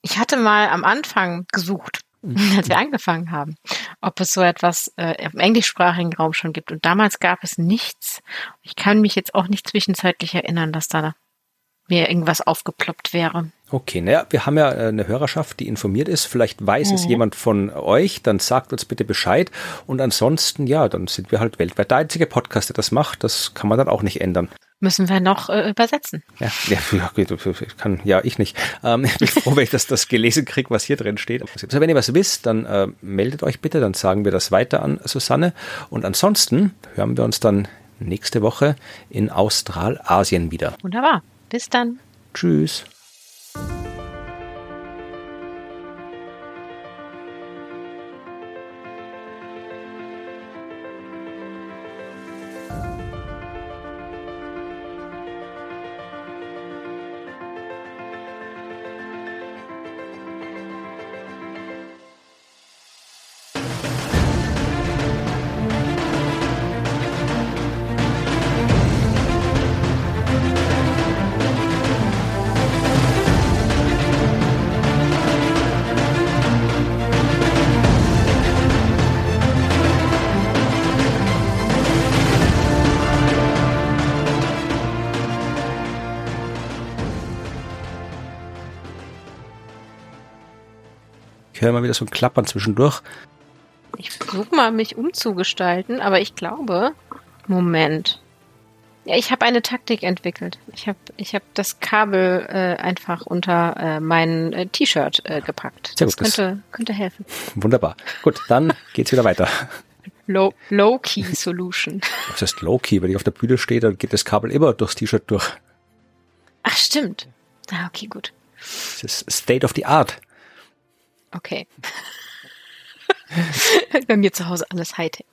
ich hatte mal am Anfang gesucht als wir angefangen haben, ob es so etwas äh, im englischsprachigen Raum schon gibt. Und damals gab es nichts. Ich kann mich jetzt auch nicht zwischenzeitlich erinnern, dass da mir irgendwas aufgeploppt wäre. Okay, naja, wir haben ja äh, eine Hörerschaft, die informiert ist. Vielleicht weiß mhm. es jemand von euch, dann sagt uns bitte Bescheid. Und ansonsten, ja, dann sind wir halt weltweit der einzige Podcast, der das macht. Das kann man dann auch nicht ändern müssen wir noch äh, übersetzen. Ja, ja, kann ja ich nicht. Ähm, ich bin froh, wenn ich das, das gelesen kriege, was hier drin steht. Also wenn ihr was wisst, dann äh, meldet euch bitte, dann sagen wir das weiter an Susanne. Und ansonsten hören wir uns dann nächste Woche in Australasien wieder. Wunderbar. Bis dann. Tschüss. Höre immer wieder so ein Klappern zwischendurch. Ich versuche mal, mich umzugestalten, aber ich glaube, Moment. Ja, ich habe eine Taktik entwickelt. Ich habe ich hab das Kabel äh, einfach unter äh, mein äh, T-Shirt äh, gepackt. Sehr das gut, könnte, das könnte helfen. Wunderbar. Gut, dann geht's wieder weiter. Low, low. Was heißt Low Key? Wenn ich auf der Bühne stehe, dann geht das Kabel immer durchs T-Shirt durch. Ach, stimmt. Ah, okay, gut. Das ist State of the Art. Okay. Bei mir zu Hause alles Hightech.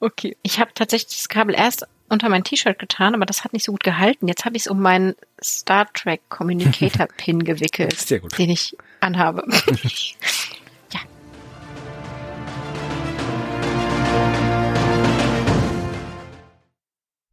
Okay. Ich habe tatsächlich das Kabel erst unter mein T-Shirt getan, aber das hat nicht so gut gehalten. Jetzt habe ich es um meinen Star Trek Communicator Pin gewickelt, den ich anhabe.